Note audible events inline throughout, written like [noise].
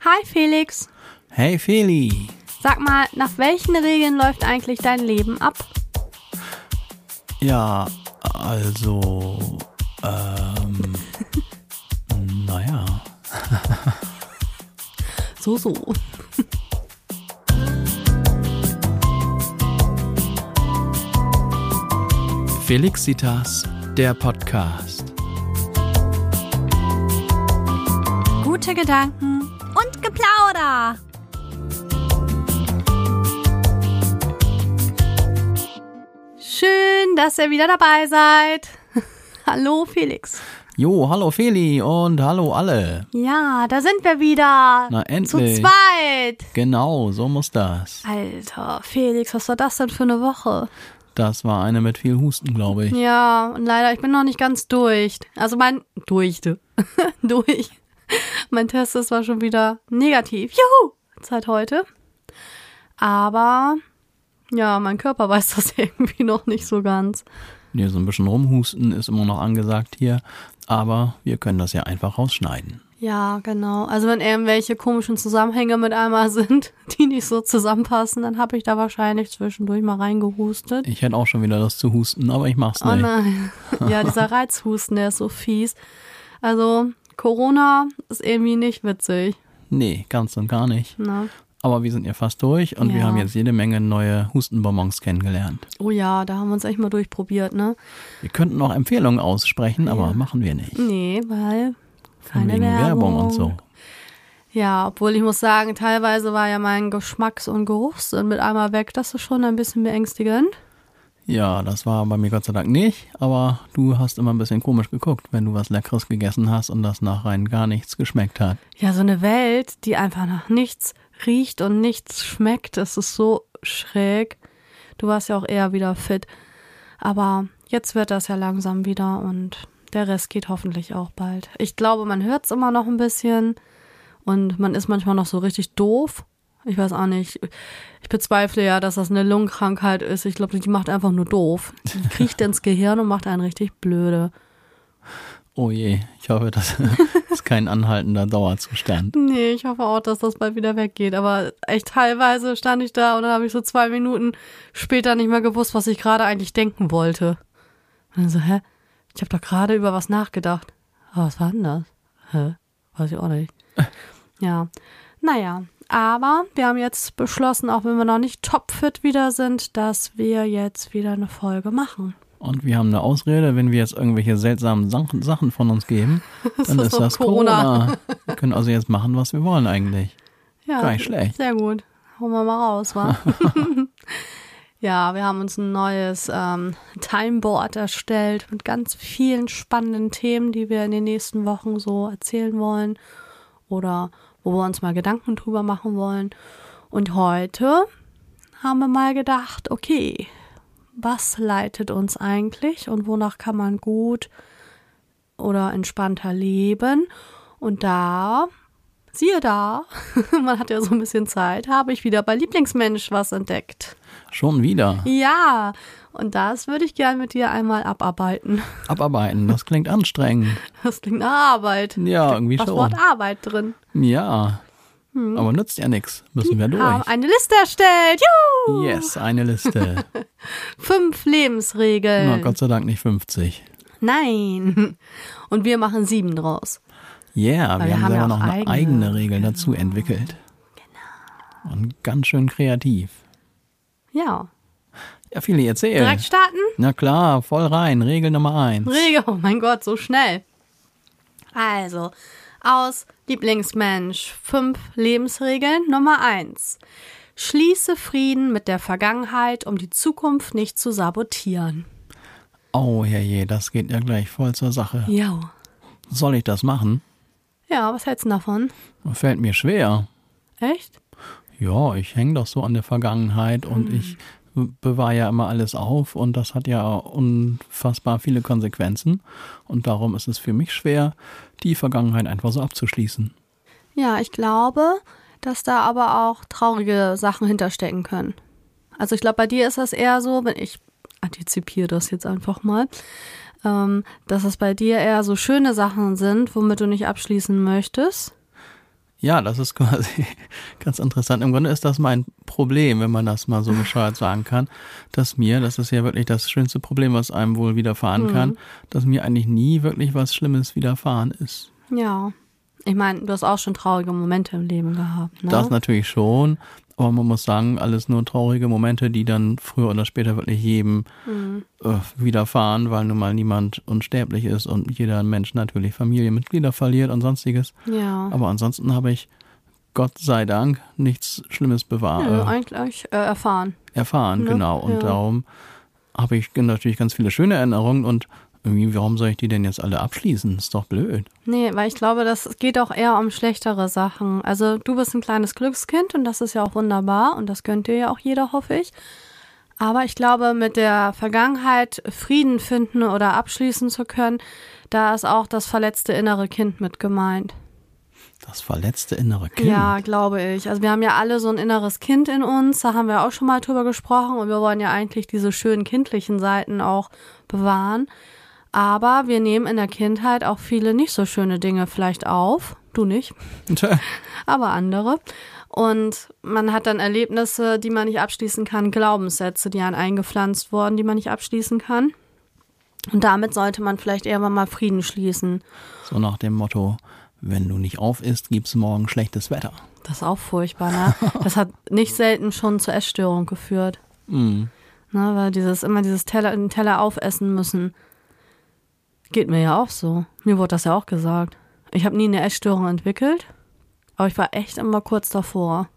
Hi Felix. Hey Feli. Sag mal, nach welchen Regeln läuft eigentlich dein Leben ab? Ja, also, ähm, [laughs] naja. [laughs] So, so. Felixitas, der Podcast. Gute Gedanken Geplauder. Schön, dass ihr wieder dabei seid. [laughs] Hallo Felix. Jo, hallo Feli und hallo alle. Ja, da sind wir wieder. Na endlich. Zu zweit. Genau, so muss das. Alter, Felix, was war das denn für eine Woche? Das war eine mit viel Husten, glaube ich. Ja, und leider, ich bin noch nicht ganz durch. Also mein, durch, [laughs] durch. [laughs] Mein Test ist zwar schon wieder negativ. Juhu! Seit heute. Aber, ja, mein Körper [laughs] weiß das irgendwie noch nicht so ganz. Nee, so ein bisschen rumhusten ist immer noch angesagt hier. Aber wir können das ja einfach rausschneiden. Ja, genau. Also wenn irgendwelche komischen Zusammenhänge mit einmal sind, [laughs] die nicht so zusammenpassen, dann habe ich da wahrscheinlich zwischendurch mal reingehustet. Ich hätte auch schon wieder das zu husten, aber ich mach's nicht. Oh nein. Ja, dieser Reizhusten, der ist so fies. Also Corona ist irgendwie nicht witzig. Nee, ganz und gar nicht. Ne? Aber wir sind ja fast durch und wir Ja. haben jetzt jede Menge neue Hustenbonbons kennengelernt. Oh ja, da haben wir uns echt mal durchprobiert, ne? Wir könnten auch Empfehlungen aussprechen, aber machen wir nicht. Nee, weil keine wegen Werbung. und so. Ja, obwohl ich muss sagen, teilweise war ja mein Geschmacks- und Geruchssinn mit einmal weg. Das ist schon ein bisschen beängstigend. Ja, das war bei mir Gott sei Dank nicht, aber du hast immer ein bisschen komisch geguckt, wenn du was Leckeres gegessen hast und das nach rein gar nichts geschmeckt hat. Ja, so eine Welt, die einfach nach nichts riecht und nichts schmeckt, das ist so schräg. Du warst ja auch eher wieder fit. Aber jetzt wird das ja langsam wieder und der Rest geht hoffentlich auch bald. Ich glaube, man hört es immer noch ein bisschen und man ist manchmal noch so richtig doof. Ich weiß auch nicht. Ich bezweifle ja, dass das eine Lungenkrankheit ist. Ich glaube, die macht einfach nur doof. Die [laughs] kriecht ins Gehirn und macht einen richtig blöde. Oh je, ich hoffe, das ist [laughs] kein anhaltender Dauerzustand. Nee, ich hoffe auch, dass das bald wieder weggeht. Aber echt teilweise stand ich da und dann habe ich so zwei Minuten später nicht mehr gewusst, was ich gerade eigentlich denken wollte. Und dann so, hä? Ich habe doch gerade über was nachgedacht. Aber was war denn das? Hä? Weiß ich auch nicht. [laughs] Ja. Naja, aber wir haben jetzt beschlossen, auch wenn wir noch nicht topfit wieder sind, dass wir jetzt wieder eine Folge machen. Und wir haben eine Ausrede, wenn wir jetzt irgendwelche seltsamen Sachen, von uns geben, [laughs] dann ist ist doch das Corona. Corona. Wir können also jetzt machen, was wir wollen eigentlich. Ja, Gar nicht schlecht. Sehr gut. Hauen wir mal raus, wa? [laughs] [laughs] ja, wir haben uns ein neues ähm, Timeboard erstellt mit ganz vielen spannenden Themen, die wir in den nächsten Wochen so erzählen wollen oder wo wir uns mal Gedanken drüber machen wollen. Und heute haben wir mal gedacht, okay, was leitet uns eigentlich und wonach kann man gut oder entspannter leben? Und da Siehe da, [laughs] man hat ja so ein bisschen Zeit, habe ich wieder bei Lieblingsmensch was entdeckt. Schon wieder. Ja, und das würde ich gern mit dir einmal abarbeiten. [laughs] Abarbeiten, das klingt anstrengend. Das klingt nach Arbeit. Ja, irgendwie Was schon. Wort Arbeit drin. Ja. Aber nützt ja nichts. Müssen wir Haben durch. eine Liste erstellt. Juhu! Yes, eine Liste. [laughs] Fünf Lebensregeln. Na, Gott sei Dank nicht 50. Nein. [laughs] Und wir machen sieben draus. Yeah, wir, wir haben haben ja noch eine eigene. eigene Regel dazu entwickelt. Genau. Und ganz schön kreativ. Ja. Ja, viele erzählen. Direkt starten? Na klar, voll rein. Regel Nummer eins. Regel, oh mein Gott, so schnell. Also, aus Lieblingsmensch, fünf Lebensregeln. Nummer eins. Schließe Frieden mit der Vergangenheit, um die Zukunft nicht zu sabotieren. Oh, herrje, das geht ja gleich voll zur Sache. Ja. Soll ich das machen? Ja, was hältst du davon? Fällt mir schwer. Echt? Ja, ich hänge doch so an der Vergangenheit und ich bewahre ja immer alles auf und das hat ja unfassbar viele Konsequenzen und darum ist es für mich schwer, die Vergangenheit einfach so abzuschließen. Ja, ich glaube, dass da aber auch traurige Sachen hinterstecken können. Also ich glaube, bei dir ist das eher so, wenn ich antizipiere das jetzt einfach mal, ähm, dass es bei dir eher so schöne Sachen sind, womit du nicht abschließen möchtest. Ja, das ist [laughs] quasi ganz interessant. Im Grunde ist das mein Problem, wenn man das mal so bescheuert [laughs] sagen kann, dass mir, das ist ja wirklich das schönste Problem, was einem wohl widerfahren mhm. kann, dass mir eigentlich nie wirklich was Schlimmes widerfahren ist. Ja. Ich meine, du hast auch schon traurige Momente im Leben gehabt. Ne? Das natürlich schon. Aber man muss sagen, alles nur traurige Momente, die dann früher oder später wirklich jedem mhm. äh, widerfahren, weil nun mal niemand unsterblich ist und jeder Mensch natürlich Familienmitglieder verliert und sonstiges. Ja. Aber ansonsten habe ich Gott sei Dank nichts Schlimmes bewahrt. Ja, eigentlich äh, erfahren. Erfahren, ne? genau. Und ja. darum habe ich natürlich ganz viele schöne Erinnerungen und irgendwie, warum soll ich die denn jetzt alle abschließen? Ist doch blöd. Nee, weil ich glaube, das geht auch eher um schlechtere Sachen. Also du bist ein kleines Glückskind und das ist ja auch wunderbar und das gönnt dir ja auch jeder, hoffe ich. Aber ich glaube, mit der Vergangenheit Frieden finden oder abschließen zu können, da ist auch das verletzte innere Kind mit gemeint. Das verletzte innere Kind. Ja, glaube ich. Also wir haben ja alle so ein inneres Kind in uns, da haben wir auch schon mal drüber gesprochen und wir wollen ja eigentlich diese schönen kindlichen Seiten auch bewahren. Aber wir nehmen in der Kindheit auch viele nicht so schöne Dinge vielleicht auf. Du nicht. aber andere. Und man hat dann Erlebnisse, die man nicht abschließen kann, Glaubenssätze, die einen eingepflanzt wurden, die man nicht abschließen kann. Und damit sollte man vielleicht irgendwann mal Frieden schließen. So nach dem Motto, wenn du nicht auf isst, gibt's morgen schlechtes Wetter. Das ist auch furchtbar, ne? Das hat nicht selten schon zur Essstörung geführt. [laughs] Mm. Ne, weil dieses, immer dieses Teller, den Teller aufessen müssen. Geht mir ja auch so. Mir wurde das ja auch gesagt. Ich habe nie eine Essstörung entwickelt, aber ich war echt immer kurz davor.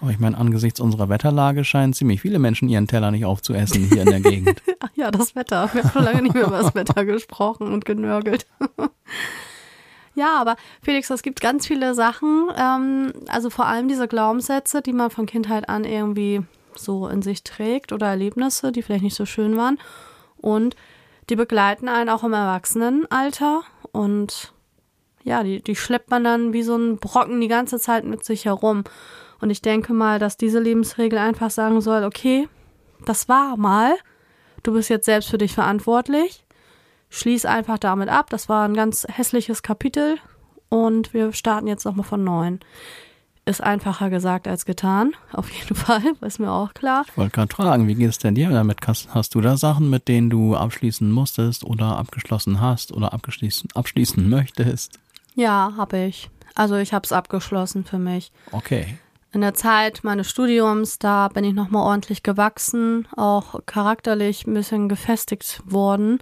Aber ich meine, angesichts unserer Wetterlage scheinen ziemlich viele Menschen ihren Teller nicht aufzuessen hier in der Gegend. [laughs] Ach ja, das Wetter. Wir haben schon lange nicht mehr über das Wetter gesprochen und genörgelt. [laughs] ja, aber Felix, es gibt ganz viele Sachen, ähm, also vor allem diese Glaubenssätze, die man von Kindheit an irgendwie so in sich trägt oder Erlebnisse, die vielleicht nicht so schön waren. Und die begleiten einen auch im Erwachsenenalter und ja, die, die schleppt man dann wie so ein Brocken die ganze Zeit mit sich herum. Und ich denke mal, dass diese Lebensregel einfach sagen soll, okay, das war mal, du bist jetzt selbst für dich verantwortlich, schließ einfach damit ab, das war ein ganz hässliches Kapitel und wir starten jetzt nochmal von neuem ist einfacher gesagt als getan, [laughs] auf jeden Fall, ist mir auch klar. Ich wollte gerade fragen, wie geht es denn dir damit? Hast du da Sachen, mit denen du abschließen musstest oder abgeschlossen hast oder abgeschließen, abschließen möchtest? Ja, habe ich. Also ich habe es abgeschlossen für mich. Okay. In der Zeit meines Studiums, da bin ich nochmal ordentlich gewachsen, auch charakterlich ein bisschen gefestigt worden.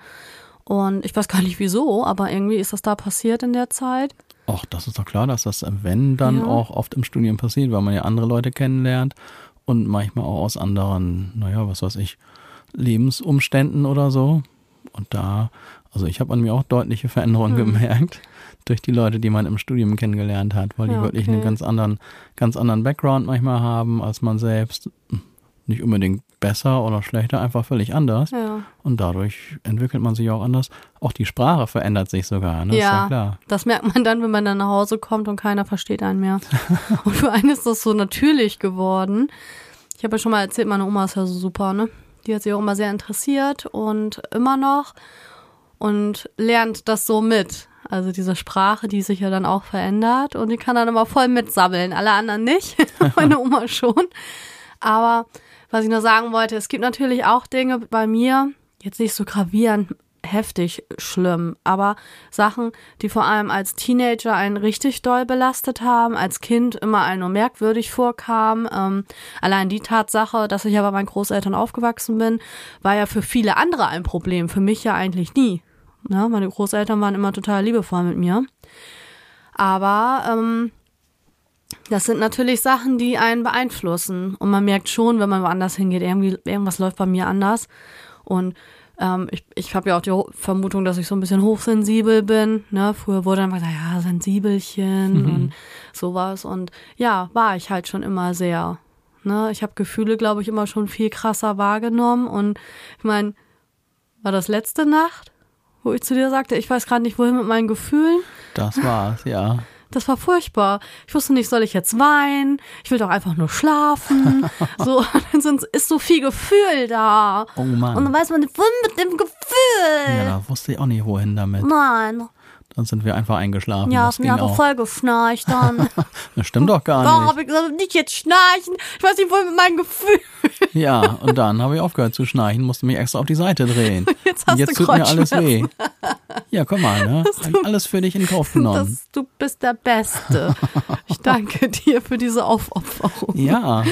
Und ich weiß gar nicht wieso, aber irgendwie ist das da passiert in der Zeit. Ach, das ist doch klar, dass das, wenn, dann ja. auch oft im Studium passiert, weil man ja andere Leute kennenlernt und manchmal auch aus anderen, naja, was weiß ich, Lebensumständen oder so. Und da, also ich habe an mir auch deutliche Veränderungen hm. gemerkt [laughs] durch die Leute, die man im Studium kennengelernt hat, weil die ja, wirklich einen ganz anderen, ganz anderen Background manchmal haben als man selbst nicht unbedingt besser oder schlechter, einfach völlig anders. Ja. Und dadurch entwickelt man sich auch anders. Auch die Sprache verändert sich sogar, ne? Ja, ja klar. Das merkt man dann, wenn man dann nach Hause kommt und keiner versteht einen mehr. [laughs] und für einen ist das so natürlich geworden. Ich habe ja schon mal erzählt, meine Oma ist ja so super, ne? Die hat sich auch immer sehr interessiert und immer noch und lernt das so mit. Also diese Sprache, die sich ja dann auch verändert und die kann dann immer voll mitsammeln. Alle anderen nicht, [laughs] meine Oma schon. Aber was ich nur sagen wollte, es gibt natürlich auch Dinge bei mir, jetzt nicht so gravierend heftig schlimm, aber Sachen, die vor allem als Teenager einen richtig doll belastet haben, als Kind immer einen nur merkwürdig vorkam. Ähm, allein die Tatsache, dass ich ja bei meinen Großeltern aufgewachsen bin, war ja für viele andere ein Problem, für mich ja eigentlich nie. Ja, meine Großeltern waren immer total liebevoll mit mir. Aber ähm, das sind natürlich Sachen, die einen beeinflussen. Und man merkt schon, wenn man woanders hingeht, irgendwie, irgendwas läuft bei mir anders. Und ähm, ich, ich habe ja auch die Vermutung, dass ich so ein bisschen hochsensibel bin. Ne? Früher wurde dann gesagt, ja, Sensibelchen mhm. und sowas. Und ja, war ich halt schon immer sehr. Ne? Ich habe Gefühle, glaube ich, immer schon viel krasser wahrgenommen. Und ich meine, war das letzte Nacht, wo ich zu dir sagte, ich weiß gerade nicht, wohin mit meinen Gefühlen? Das war's, ja. Das war furchtbar. Ich wusste nicht, soll ich jetzt weinen? Ich will doch einfach nur schlafen. [laughs] so, [laughs] dann ist so viel Gefühl da. Oh Mann. Und dann weiß man nicht, wohin mit dem Gefühl. Ja, da wusste ich auch nicht, wohin damit. Nein. Dann sind wir einfach eingeschlafen. Ja, das mir aber auch. voll geschnarcht dann. [laughs] Das stimmt doch gar Warum nicht. habe ich gesagt, nicht jetzt schnarchen? Ich weiß nicht, wohl mit meinem Gefühl. [laughs] Ja, und dann habe ich aufgehört zu schnarchen, musste mich extra auf die Seite drehen. [laughs] Jetzt hast und jetzt du tut mir alles weh. Ja, guck mal, ne? Ich alles für dich in Kauf genommen. Das, du bist der Beste. Ich danke dir für diese Aufopferung. Ja,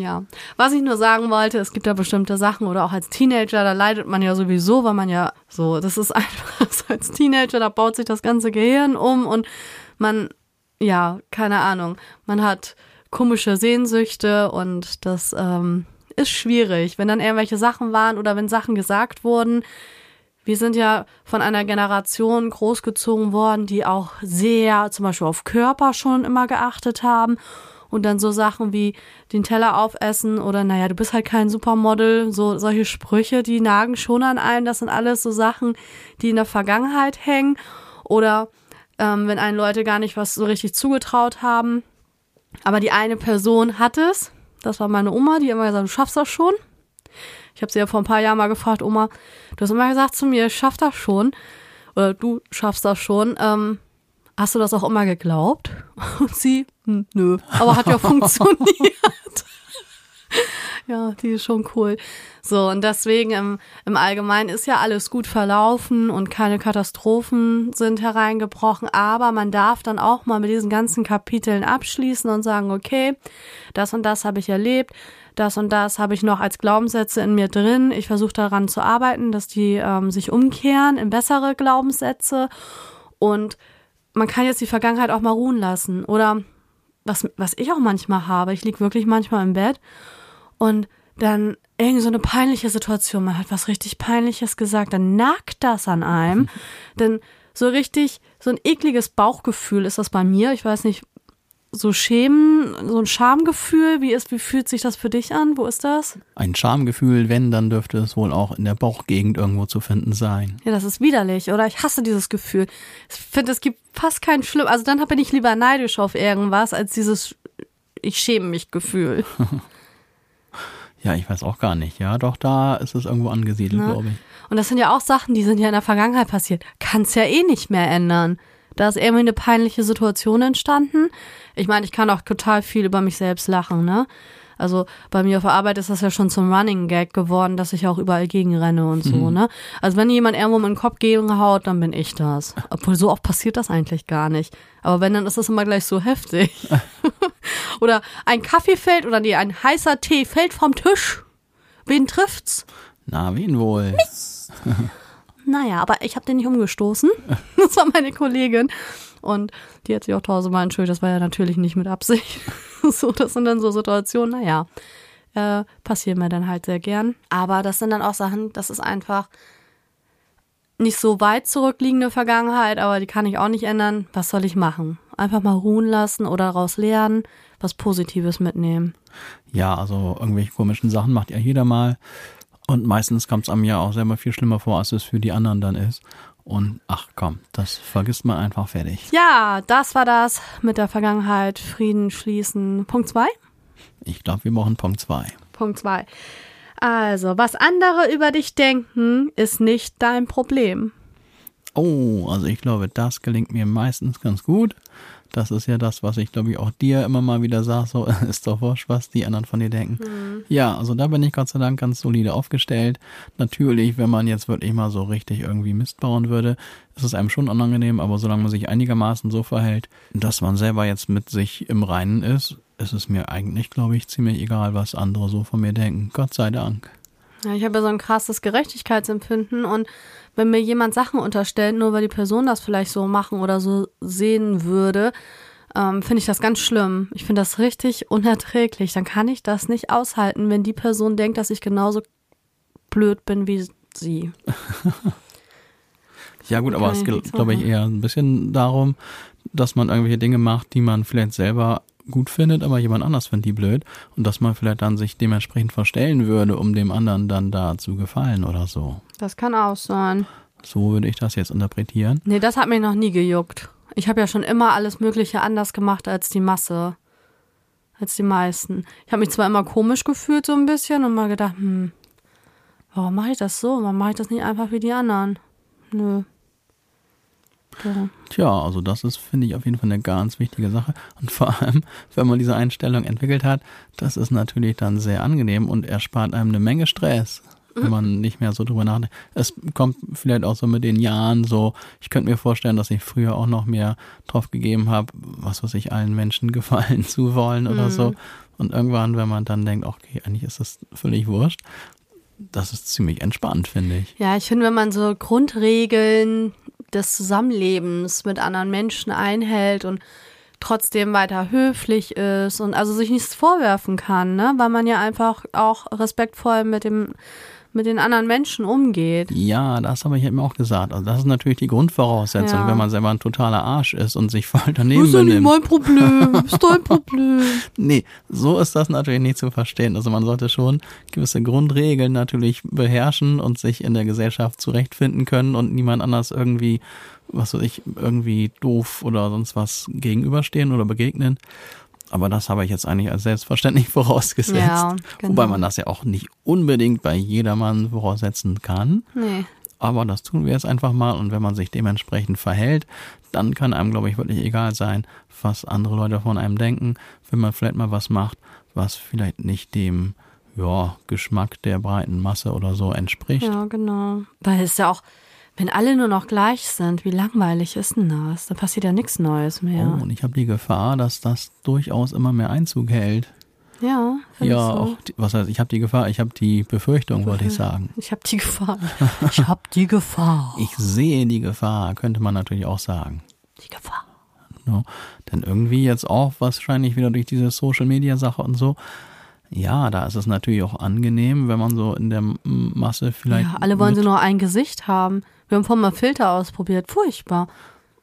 Ja, was ich nur sagen wollte, es gibt ja bestimmte Sachen oder auch als Teenager, da leidet man ja sowieso, weil man ja so, das ist [laughs] einfach so als Teenager, da baut sich das ganze Gehirn um und man, ja, keine Ahnung, man hat komische Sehnsüchte und das ähm, ist schwierig, wenn dann irgendwelche Sachen waren oder wenn Sachen gesagt wurden. Wir sind ja von einer Generation großgezogen worden, die auch sehr zum Beispiel auf Körper schon immer geachtet haben und dann so Sachen wie den Teller aufessen oder naja, du bist halt kein Supermodel, so solche Sprüche, die nagen schon an einem. Das sind alles so Sachen, die in der Vergangenheit hängen oder ähm, wenn einen Leute gar nicht was so richtig zugetraut haben. Aber die eine Person hat es, das war meine Oma, die immer gesagt, du schaffst das schon. Ich habe sie ja vor ein paar Jahren mal gefragt, Oma, du hast immer gesagt zu mir, ich schaff das schon. Oder du schaffst das schon. Ähm, hast du das auch immer geglaubt? [laughs] Und sie, hm, nö, aber hat ja [laughs] funktioniert. [laughs] ja, die ist schon cool. So, und deswegen im, im Allgemeinen ist ja alles gut verlaufen und keine Katastrophen sind hereingebrochen, aber man darf dann auch mal mit diesen ganzen Kapiteln abschließen und sagen, okay, das und das habe ich erlebt, das und das habe ich noch als Glaubenssätze in mir drin. Ich versuche daran zu arbeiten, dass die ähm, sich umkehren in bessere Glaubenssätze und man kann jetzt die Vergangenheit auch mal ruhen lassen. Oder was, was ich auch manchmal habe, ich lieg wirklich manchmal im Bett und dann irgendwie so eine peinliche Situation, man hat was richtig Peinliches gesagt, dann nagt das an einem. [laughs] Denn so richtig, so ein ekliges Bauchgefühl ist das bei mir. Ich weiß nicht, so Schämen, so ein Schamgefühl, wie ist, wie fühlt sich das für dich an? Wo ist das? ein Schamgefühl, wenn, dann dürfte es wohl auch in der Bauchgegend irgendwo zu finden sein. Ja, das ist widerlich, oder? Ich hasse dieses Gefühl. Ich finde, es gibt fast kein schlimm. Also dann bin ich lieber neidisch auf irgendwas, als dieses ich schäme mich Gefühl. [laughs] Ja, ich weiß auch gar nicht. Ja, doch, da ist es irgendwo angesiedelt, Ne? glaube ich. Und das sind ja auch Sachen, die sind ja in der Vergangenheit passiert. Kann's ja eh nicht mehr ändern. Da ist irgendwie eine peinliche Situation entstanden. Ich meine, ich kann auch total viel über mich selbst lachen, ne? Also bei mir auf der Arbeit ist das ja schon zum Running Gag geworden, dass ich auch überall gegenrenne und so, ne? Also wenn jemand irgendwo in den Kopf gegenhaut, dann bin ich das. Obwohl so oft passiert das eigentlich gar nicht. Aber wenn, dann ist das immer gleich so heftig. [laughs] oder ein Kaffee fällt oder nee, ein heißer Tee fällt vom Tisch. Wen trifft's? Na, wen wohl? Naja, aber ich habe den nicht umgestoßen. [laughs] Das war meine Kollegin. Und die hat sich auch tausendmal entschuldigt. Das war ja natürlich nicht mit Absicht. [laughs] So, das sind dann so Situationen, naja, äh, passieren mir dann halt sehr gern. Aber das sind dann auch Sachen, das ist einfach nicht so weit zurückliegende Vergangenheit, aber die kann ich auch nicht ändern. Was soll ich machen? Einfach mal ruhen lassen oder daraus lernen, was Positives mitnehmen. Ja, also irgendwelche komischen Sachen macht ja jeder mal. Und meistens kommt es einem ja auch selber viel schlimmer vor, als es für die anderen dann ist. Und ach komm, das vergisst man einfach fertig. Ja, das war das mit der Vergangenheit. Frieden schließen. Punkt zwei. Ich glaube, wir brauchen Punkt zwei. Punkt zwei. Also, was andere über dich denken, ist nicht dein Problem. Oh, also ich glaube, das gelingt mir meistens ganz gut. Das ist ja das, was ich glaube ich auch dir immer mal wieder sage, so [laughs] ist doch wurscht, was die anderen von dir denken. Ja, also da bin ich Gott sei Dank ganz solide aufgestellt. Natürlich, wenn man jetzt wirklich mal so richtig irgendwie Mist bauen würde, ist es einem schon unangenehm, aber solange man sich einigermaßen so verhält, dass man selber jetzt mit sich im Reinen ist, ist es mir eigentlich, glaube ich, ziemlich egal, was andere so von mir denken. Gott sei Dank. Ja, ich habe ja so ein krasses Gerechtigkeitsempfinden und wenn mir jemand Sachen unterstellt, nur weil die Person das vielleicht so machen oder so sehen würde, ähm, finde ich das ganz schlimm. Ich finde das richtig unerträglich. Dann kann ich das nicht aushalten, wenn die Person denkt, dass ich genauso blöd bin wie sie. [laughs] Ja gut, aber es geht, glaube ich, eher ein bisschen darum, dass man irgendwelche Dinge macht, die man vielleicht selber gut findet, aber jemand anders findet die blöd und dass man vielleicht dann sich dementsprechend verstellen würde, um dem anderen dann da zu gefallen oder so. Das kann auch sein. So würde ich das jetzt interpretieren. Nee, das hat mich noch nie gejuckt. Ich habe ja schon immer alles Mögliche anders gemacht als die Masse. Als die meisten. Ich habe mich zwar immer komisch gefühlt, so ein bisschen, und mal gedacht, hm, warum mache ich das so? Warum mache ich das nicht einfach wie die anderen? Nö. Tja, also das ist, finde ich, auf jeden Fall eine ganz wichtige Sache. Und vor allem, [laughs] wenn man diese Einstellung entwickelt hat, das ist natürlich dann sehr angenehm und erspart einem eine Menge Stress, wenn man nicht mehr so drüber nachdenkt. Es kommt vielleicht auch so mit den Jahren so, ich könnte mir vorstellen, dass ich früher auch noch mehr drauf gegeben habe, was weiß ich, allen Menschen [laughs] gefallen zu wollen oder so. Und irgendwann, wenn man dann denkt, okay, eigentlich ist das völlig wurscht, das ist ziemlich entspannt, finde ich. Ja, ich finde, wenn man so Grundregeln des Zusammenlebens mit anderen Menschen einhält und trotzdem weiter höflich ist und also sich nichts vorwerfen kann, ne? weil man ja einfach auch respektvoll mit dem mit den anderen Menschen umgeht. Ja, das habe ich eben auch gesagt. Also das ist natürlich die Grundvoraussetzung, Ja. wenn man selber ein totaler Arsch ist und sich voll daneben Das ist ja nicht benimmt. mein Problem, ist dein Problem. [laughs] Nee, so ist das natürlich nicht zu verstehen. Also man sollte schon gewisse Grundregeln natürlich beherrschen und sich in der Gesellschaft zurechtfinden können und niemand anders irgendwie, was weiß ich, irgendwie doof oder sonst was gegenüberstehen oder begegnen. Aber das habe ich jetzt eigentlich als selbstverständlich [laughs] vorausgesetzt. Ja, genau. Wobei man das ja auch nicht unbedingt bei jedermann voraussetzen kann. Nee. Aber das tun wir jetzt einfach mal und wenn man sich dementsprechend verhält, dann kann einem, glaube ich, wirklich egal sein, was andere Leute von einem denken, wenn man vielleicht mal was macht, was vielleicht nicht dem ja, Geschmack der breiten Masse oder so entspricht. Ja, genau. Weil es ja auch, wenn alle nur noch gleich sind, wie langweilig ist denn das? Da passiert ja nichts Neues mehr. Oh, und ich habe die Gefahr, dass das durchaus immer mehr Einzug hält. Ja, Ja, du? auch, die, was heißt, ich habe die Gefahr, ich habe die Befürchtung, wollte ich sagen. Ich habe die Gefahr. [laughs] Ich habe die Gefahr. Ich sehe die Gefahr, könnte man natürlich auch sagen. Die Gefahr. Ja, denn irgendwie jetzt auch wahrscheinlich wieder durch diese Social Media Sache und so. Ja, da ist es natürlich auch angenehm, wenn man so in der Masse vielleicht. Ja, alle wollen sie nur ein Gesicht haben. Wir haben vorhin mal Filter ausprobiert. Furchtbar.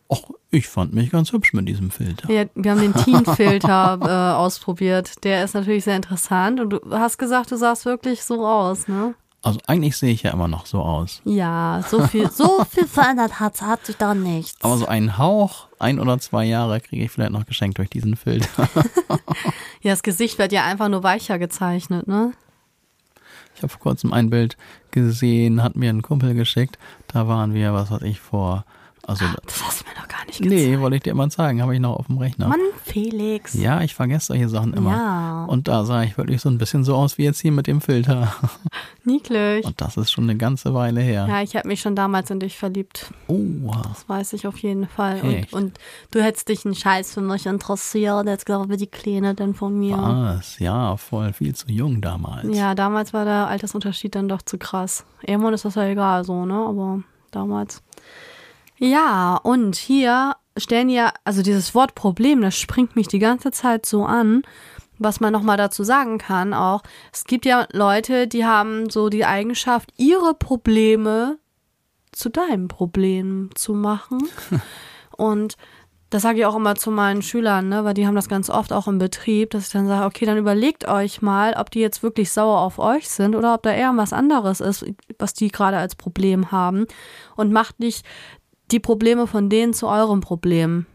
Och, ich fand mich ganz hübsch mit diesem Filter. Wir, wir haben den Teen-Filter [laughs] äh, ausprobiert. Der ist natürlich sehr interessant. Und du hast gesagt, du sahst wirklich so aus, ne? Also eigentlich sehe ich ja immer noch so aus. Ja, so viel, so viel verändert hat, hat sich da nichts. Aber so einen Hauch, ein oder zwei Jahre kriege ich vielleicht noch geschenkt durch diesen Filter. [laughs] ja, das Gesicht wird ja einfach nur weicher gezeichnet, ne? Ich habe vor kurzem ein Bild gesehen, hat mir ein Kumpel geschickt. Da waren wir, was weiß ich, vor. Also, Das hast du mir noch gar nicht gezeigt. nee, wollte ich dir mal zeigen, habe ich noch auf dem Rechner. Mann, Felix. Ja, ich vergesse solche Sachen immer. Ja. Und da sah ich wirklich so ein bisschen so aus wie jetzt hier mit dem Filter. [laughs] Niedlich. Und das ist schon eine ganze Weile her. Ja, ich habe mich schon damals in dich verliebt. Oh. Das weiß ich auf jeden Fall. Und, und du hättest dich einen Scheiß für mich interessiert. Jetzt glaube ich, die Kleine denn von mir. was? Ja, voll viel zu jung damals. Ja, damals war der Altersunterschied dann doch zu krass. Irgendwann ist das ja egal so, ne? Aber damals. Ja, und hier stellen ja, also dieses Wort Problem, das springt mich die ganze Zeit so an. Was man nochmal dazu sagen kann, auch, es gibt ja Leute, die haben so die Eigenschaft, ihre Probleme zu deinem Problem zu machen. [laughs] Und das sage ich auch immer zu meinen Schülern, ne, weil die haben das ganz oft auch im Betrieb, dass ich dann sage, okay, dann überlegt euch mal, ob die jetzt wirklich sauer auf euch sind oder ob da eher was anderes ist, was die gerade als Problem haben. Und macht nicht die Probleme von denen zu eurem Problem.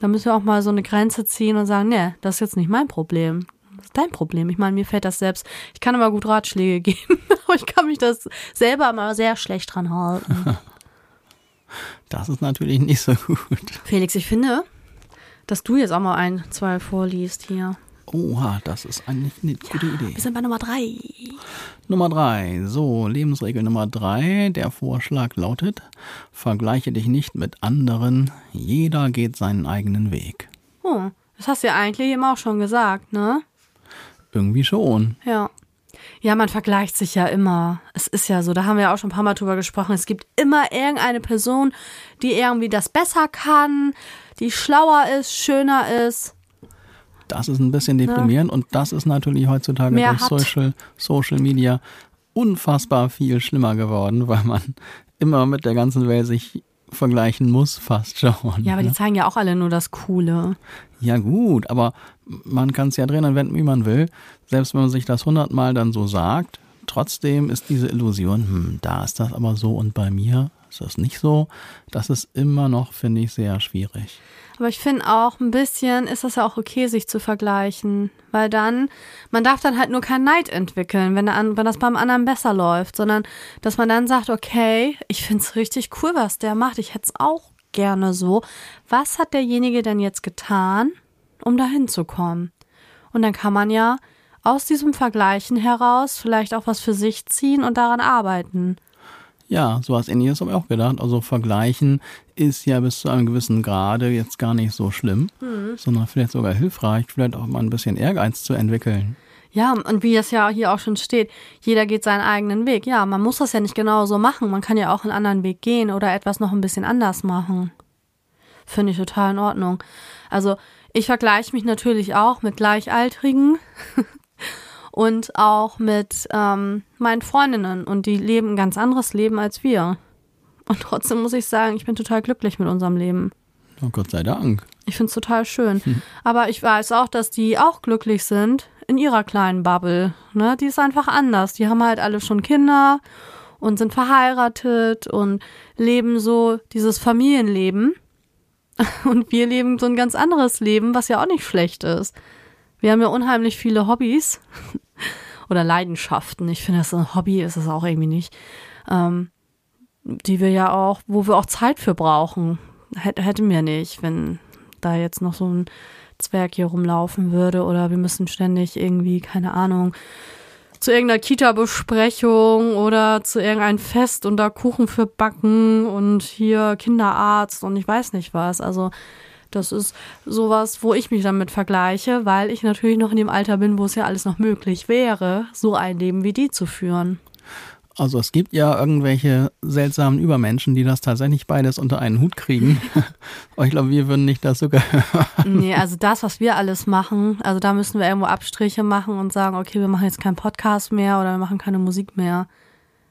Da müssen wir auch mal so eine Grenze ziehen und sagen, nee, das ist jetzt nicht mein Problem. Das ist dein Problem. Ich meine, mir fällt das selbst. Ich kann immer gut Ratschläge [laughs] geben, aber ich kann mich das selber mal sehr schlecht dran halten. [laughs] Das ist natürlich nicht so gut. Felix, ich finde, dass du jetzt auch mal ein, zwei vorliest hier. Oha, das ist eigentlich eine gute Idee. Wir sind bei Nummer drei. Nummer drei. So, Lebensregel Nummer drei. Der Vorschlag lautet, vergleiche dich nicht mit anderen. Jeder geht seinen eigenen Weg. Oh, das hast du ja eigentlich eben auch schon gesagt, ne? Irgendwie schon. Ja. Ja, man vergleicht sich ja immer. Es ist ja so, da haben wir ja auch schon ein paar Mal drüber gesprochen. Es gibt immer irgendeine Person, die irgendwie das besser kann, die schlauer ist, schöner ist. Das ist ein bisschen deprimierend und das ist natürlich heutzutage Mehr durch hat. Social, Social Media unfassbar viel schlimmer geworden, weil man immer mit der ganzen Welt sich vergleichen muss, fast schon. Ja, aber die ne? zeigen ja auch alle nur das Coole. ja gut, aber man kann es ja drehen und wenden, wie man will. Selbst wenn man sich das hundertmal dann so sagt, trotzdem ist diese Illusion, hm, da ist das aber so und bei mir ist das nicht so. Das ist immer noch, finde ich, sehr schwierig. Aber ich finde auch ein bisschen ist das ja auch okay, sich zu vergleichen. Weil dann, man darf dann halt nur keinen Neid entwickeln, wenn, der, wenn das beim anderen besser läuft, sondern dass man dann sagt, okay, ich finde es richtig cool, was der macht. Ich hätte es auch gerne so. Was hat derjenige denn jetzt getan, um dahin zu kommen? Und dann kann man ja aus diesem Vergleichen heraus vielleicht auch was für sich ziehen und daran arbeiten. Ja, so was ähnliches habe ich auch gedacht. Also vergleichen ist ja bis zu einem gewissen Grade jetzt gar nicht so schlimm, mhm. sondern vielleicht sogar hilfreich, vielleicht auch mal ein bisschen Ehrgeiz zu entwickeln. Ja, und wie es ja hier auch schon steht, jeder geht seinen eigenen Weg. Ja, man muss das ja nicht genau so machen. Man kann ja auch einen anderen Weg gehen oder etwas noch ein bisschen anders machen. Finde ich total in Ordnung. Also ich vergleiche mich natürlich auch mit Gleichaltrigen [laughs] und auch mit ähm, meinen Freundinnen und die leben ein ganz anderes Leben als wir. Und trotzdem muss ich sagen, ich bin total glücklich mit unserem Leben. Oh Gott sei Dank. Ich finde es total schön. Hm. Aber ich weiß auch, dass die auch glücklich sind in ihrer kleinen Bubble. Ne? Die ist einfach anders. Die haben halt alle schon Kinder und sind verheiratet und leben so dieses Familienleben. [laughs] Und wir leben so ein ganz anderes Leben, was ja auch nicht schlecht ist. Wir haben ja unheimlich viele Hobbys [laughs] oder Leidenschaften. Ich finde, das ein Hobby ist es auch irgendwie nicht. Ähm, die wir ja auch, wo wir auch Zeit für brauchen. Hätt, hätten wir nicht, wenn da jetzt noch so ein Zwerg hier rumlaufen würde oder wir müssen ständig irgendwie, keine Ahnung, zu irgendeiner Kita-Besprechung oder zu irgendeinem Fest und da Kuchen für backen und hier Kinderarzt und ich weiß nicht was. Also das ist sowas, wo ich mich damit vergleiche, weil ich natürlich noch in dem Alter bin, wo es ja alles noch möglich wäre, so ein Leben wie die zu führen. Also es gibt ja irgendwelche seltsamen Übermenschen, die das tatsächlich beides unter einen Hut kriegen. [laughs] Aber ich glaube, wir würden nicht das sogar hören. Nee, also das, was wir alles machen, also da müssen wir irgendwo Abstriche machen und sagen, okay, wir machen jetzt keinen Podcast mehr oder wir machen keine Musik mehr.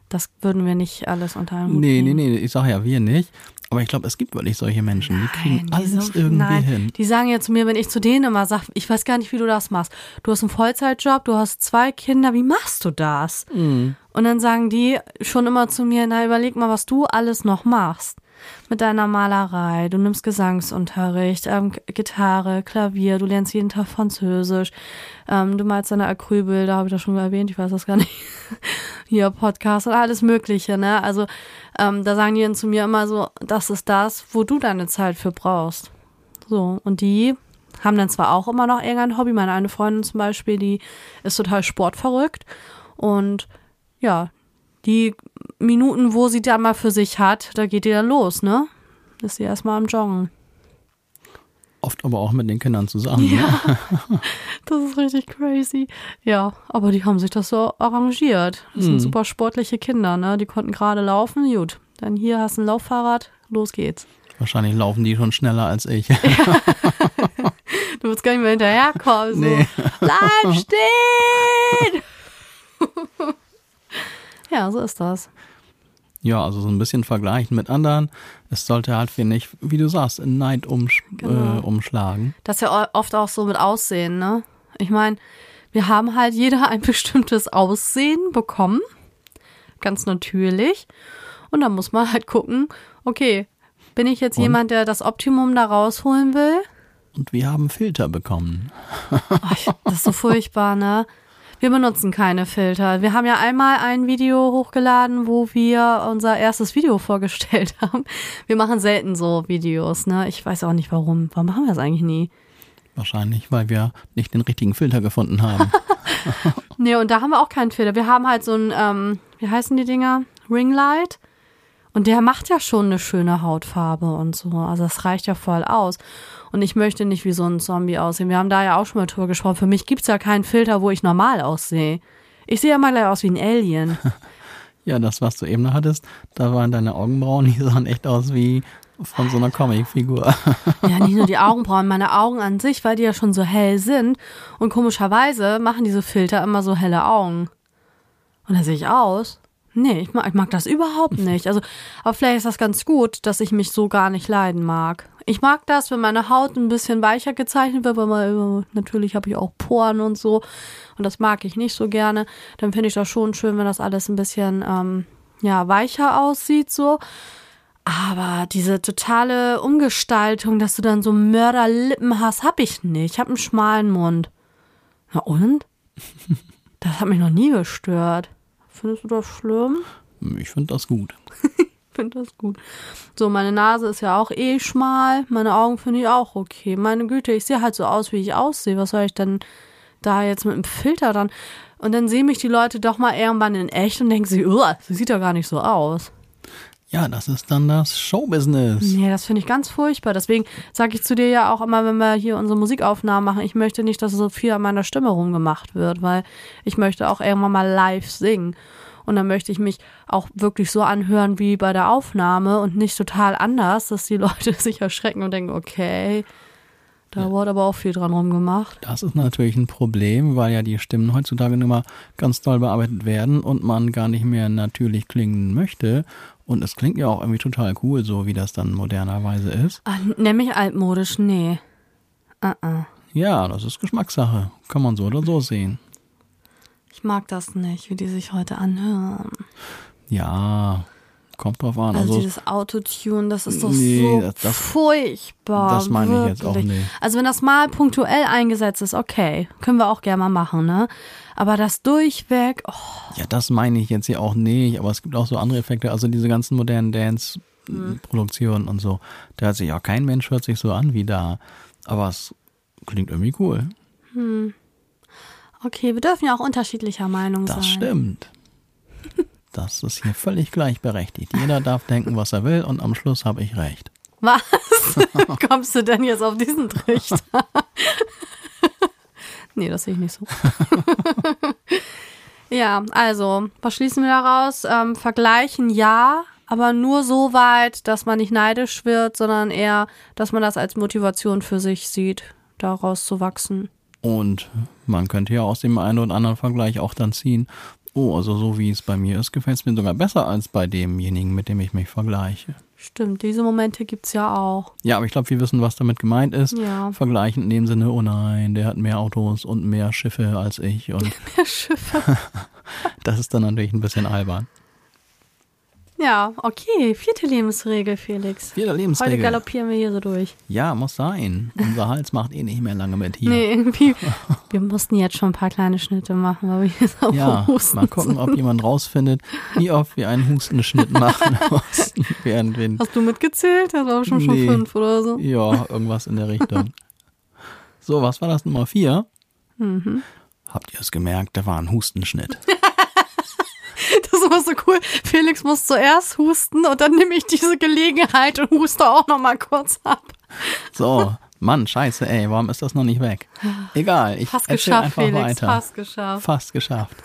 Das würden wir nicht alles unter einen Hut Nee, kriegen. nee, nee, ich sage ja wir nicht. Aber ich glaube, es gibt wirklich solche Menschen, die kriegen nein, alles so, irgendwie nein. hin. Die sagen ja zu mir, wenn ich zu denen immer sage, ich weiß gar nicht, wie du das machst. Du hast einen Vollzeitjob, du hast zwei Kinder, wie machst du das? Mhm. Und dann sagen die schon immer zu mir, na überleg mal, was du alles noch machst mit deiner Malerei, du nimmst Gesangsunterricht, ähm, Gitarre, Klavier, du lernst jeden Tag Französisch, ähm, du malst deine Acrylbilder, habe ich das schon erwähnt, ich weiß das gar nicht. [laughs] Hier Podcast und alles Mögliche, ne? Also ähm, da sagen die dann zu mir immer so, das ist das, wo du deine Zeit für brauchst. So, und die haben dann zwar auch immer noch irgendein Hobby, meine eine Freundin zum Beispiel, die ist total sportverrückt und ja, die Minuten, wo sie dann mal für sich hat, da geht die dann los, ne? Ist sie erstmal am Joggen. Oft aber auch mit den Kindern zusammen. Ne? Ja, ne? [laughs] das ist richtig crazy. Ja, aber die haben sich das so arrangiert. Das sind hm. super sportliche Kinder, ne? Die konnten gerade laufen. Gut, dann hier hast du ein Lauffahrrad, los geht's. Wahrscheinlich laufen die schon schneller als ich. Ja. [laughs] Du wirst gar nicht mehr hinterherkommen. So. Nee. Bleib stehen! [laughs] Ja, so ist das. Ja, also so ein bisschen vergleichen mit anderen. Es sollte halt, finde ich, wie du sagst, in Neid umsch genau. äh, umschlagen. Das ist ja oft auch so mit Aussehen, ne? Ich meine, wir haben halt jeder ein bestimmtes Aussehen bekommen. Ganz natürlich. Und da muss man halt gucken, okay, bin ich jetzt Und? jemand, der das Optimum da rausholen will? Und wir haben Filter bekommen. Oh, das ist so furchtbar, ne? Wir benutzen keine Filter. Wir haben ja einmal ein Video hochgeladen, wo wir unser erstes Video vorgestellt [laughs] haben. Wir machen selten so Videos, ne? Ich weiß auch nicht warum. Warum machen wir das eigentlich nie? Wahrscheinlich, weil wir nicht den richtigen Filter gefunden haben. [laughs] [laughs] nee, und da haben wir auch keinen Filter. Wir haben halt so ein, ähm, wie heißen die Dinger? Ringlight. Und der macht ja schon eine schöne Hautfarbe und so. Also das reicht ja voll aus. Und ich möchte nicht wie so ein Zombie aussehen. Wir haben da ja auch schon mal drüber gesprochen. Für mich gibt's ja keinen Filter, wo ich normal aussehe. Ich sehe ja mal gleich aus wie ein Alien. [laughs] ja, das, was du eben noch hattest, da waren deine Augenbrauen, die sahen echt aus wie von so einer Comicfigur. [laughs] ja, nicht nur die Augenbrauen, meine Augen an sich, weil die ja schon so hell sind. Und komischerweise machen diese Filter immer so helle Augen. Und da sehe ich aus. Nee, ich mag, ich mag das überhaupt [laughs] nicht. Also, aber vielleicht ist das ganz gut, dass ich mich so gar nicht leiden mag. Ich mag das, wenn meine Haut ein bisschen weicher gezeichnet wird, weil natürlich habe ich auch Poren und so. Und das mag ich nicht so gerne. Dann finde ich das schon schön, wenn das alles ein bisschen ähm, ja, weicher aussieht, so. Aber diese totale Umgestaltung, dass du dann so Mörderlippen hast, habe ich nicht. Ich habe einen schmalen Mund. Na und? [laughs] Das hat mich noch nie gestört. Findest du das schlimm? Ich finde das gut. [laughs] [laughs] finde das gut. So, meine Nase ist ja auch eh schmal. Meine Augen finde ich auch okay. Meine Güte, ich sehe halt so aus, wie ich aussehe. Was soll ich denn da jetzt mit einem Filter dann? Und dann sehen mich die Leute doch mal irgendwann in echt und denken sich, sie sieht doch gar nicht so aus. Ja, das ist dann das Showbusiness. Nee, das finde ich ganz furchtbar. Deswegen sage ich zu dir ja auch immer, wenn wir hier unsere Musikaufnahmen machen, ich möchte nicht, dass so viel an meiner Stimme rumgemacht wird, weil ich möchte auch irgendwann mal live singen. Und dann möchte ich mich auch wirklich so anhören wie bei der Aufnahme und nicht total anders, dass die [laughs] Leute sich erschrecken und denken, okay, da ja. wurde aber auch viel dran rumgemacht. Das ist natürlich ein Problem, weil ja die Stimmen heutzutage immer ganz toll bearbeitet werden und man gar nicht mehr natürlich klingen möchte. Und es klingt ja auch irgendwie total cool, so wie das dann modernerweise ist. Ach, nämlich altmodisch, nee. Uh -uh. Ja, das ist Geschmackssache. Kann man so oder so sehen. Ich mag das nicht, wie die sich heute anhören. Ja, kommt drauf an. Also, also dieses Autotune, das ist doch nee, so das, das, furchtbar. Das meine wirklich. ich jetzt auch nicht. Also wenn das mal punktuell eingesetzt ist, okay, können wir auch gerne mal machen, ne? Aber das durchweg, oh. Ja, das meine ich jetzt hier auch nicht, aber es gibt auch so andere Effekte, also diese ganzen modernen Dance-Produktionen hm. und so. Da hört sich auch kein Mensch hört sich so an wie da. Aber es klingt irgendwie cool. Hm. Okay, wir dürfen ja auch unterschiedlicher Meinung das sein. Das stimmt. [laughs] Das ist hier völlig gleichberechtigt. Jeder darf denken, was er will und am Schluss habe ich recht. Was? [laughs] Kommst du denn jetzt auf diesen Trichter? [laughs] nee, das sehe ich nicht so. ja, also, was schließen wir daraus? Ähm, vergleichen ja, aber nur so weit, dass man nicht neidisch wird, sondern eher, dass man das als Motivation für sich sieht, daraus zu wachsen. Und man könnte ja aus dem einen oder anderen Vergleich auch dann ziehen, oh, also so wie es bei mir ist, gefällt es mir sogar besser als bei demjenigen, mit dem ich mich vergleiche. Stimmt, diese Momente gibt es ja auch. Ja, aber ich glaube, wir wissen, was damit gemeint ist. Ja. Vergleichen in dem Sinne, oh nein, der hat mehr Autos und mehr Schiffe als ich. Und [laughs] mehr Schiffe. [laughs] das ist dann natürlich ein bisschen albern. Ja, okay. Vierte Lebensregel, Felix. Vierte Lebensregel. Heute galoppieren wir hier so durch. Ja, muss sein. Unser Hals macht eh nicht mehr lange mit hier. Nee, irgendwie. [laughs] Wir mussten jetzt schon ein paar kleine Schnitte machen, weil wir hier so Ja, husten mal gucken, ob jemand rausfindet, wie oft wir einen Hustenschnitt [laughs] machen mussten während wir. Hast du mitgezählt? Das war schon, nee. schon fünf oder so. Ja, irgendwas in der Richtung. So, was war das Nummer vier? Mhm. Habt ihr es gemerkt? Da war ein Hustenschnitt. [laughs] Ist immer so cool. Felix muss zuerst husten und dann nehme ich diese Gelegenheit und huste auch noch mal kurz ab. So, Mann, scheiße, ey, warum ist das noch nicht weg? Egal, ich Fast geschafft, einfach Felix, weiter. Fast geschafft. Fast geschafft.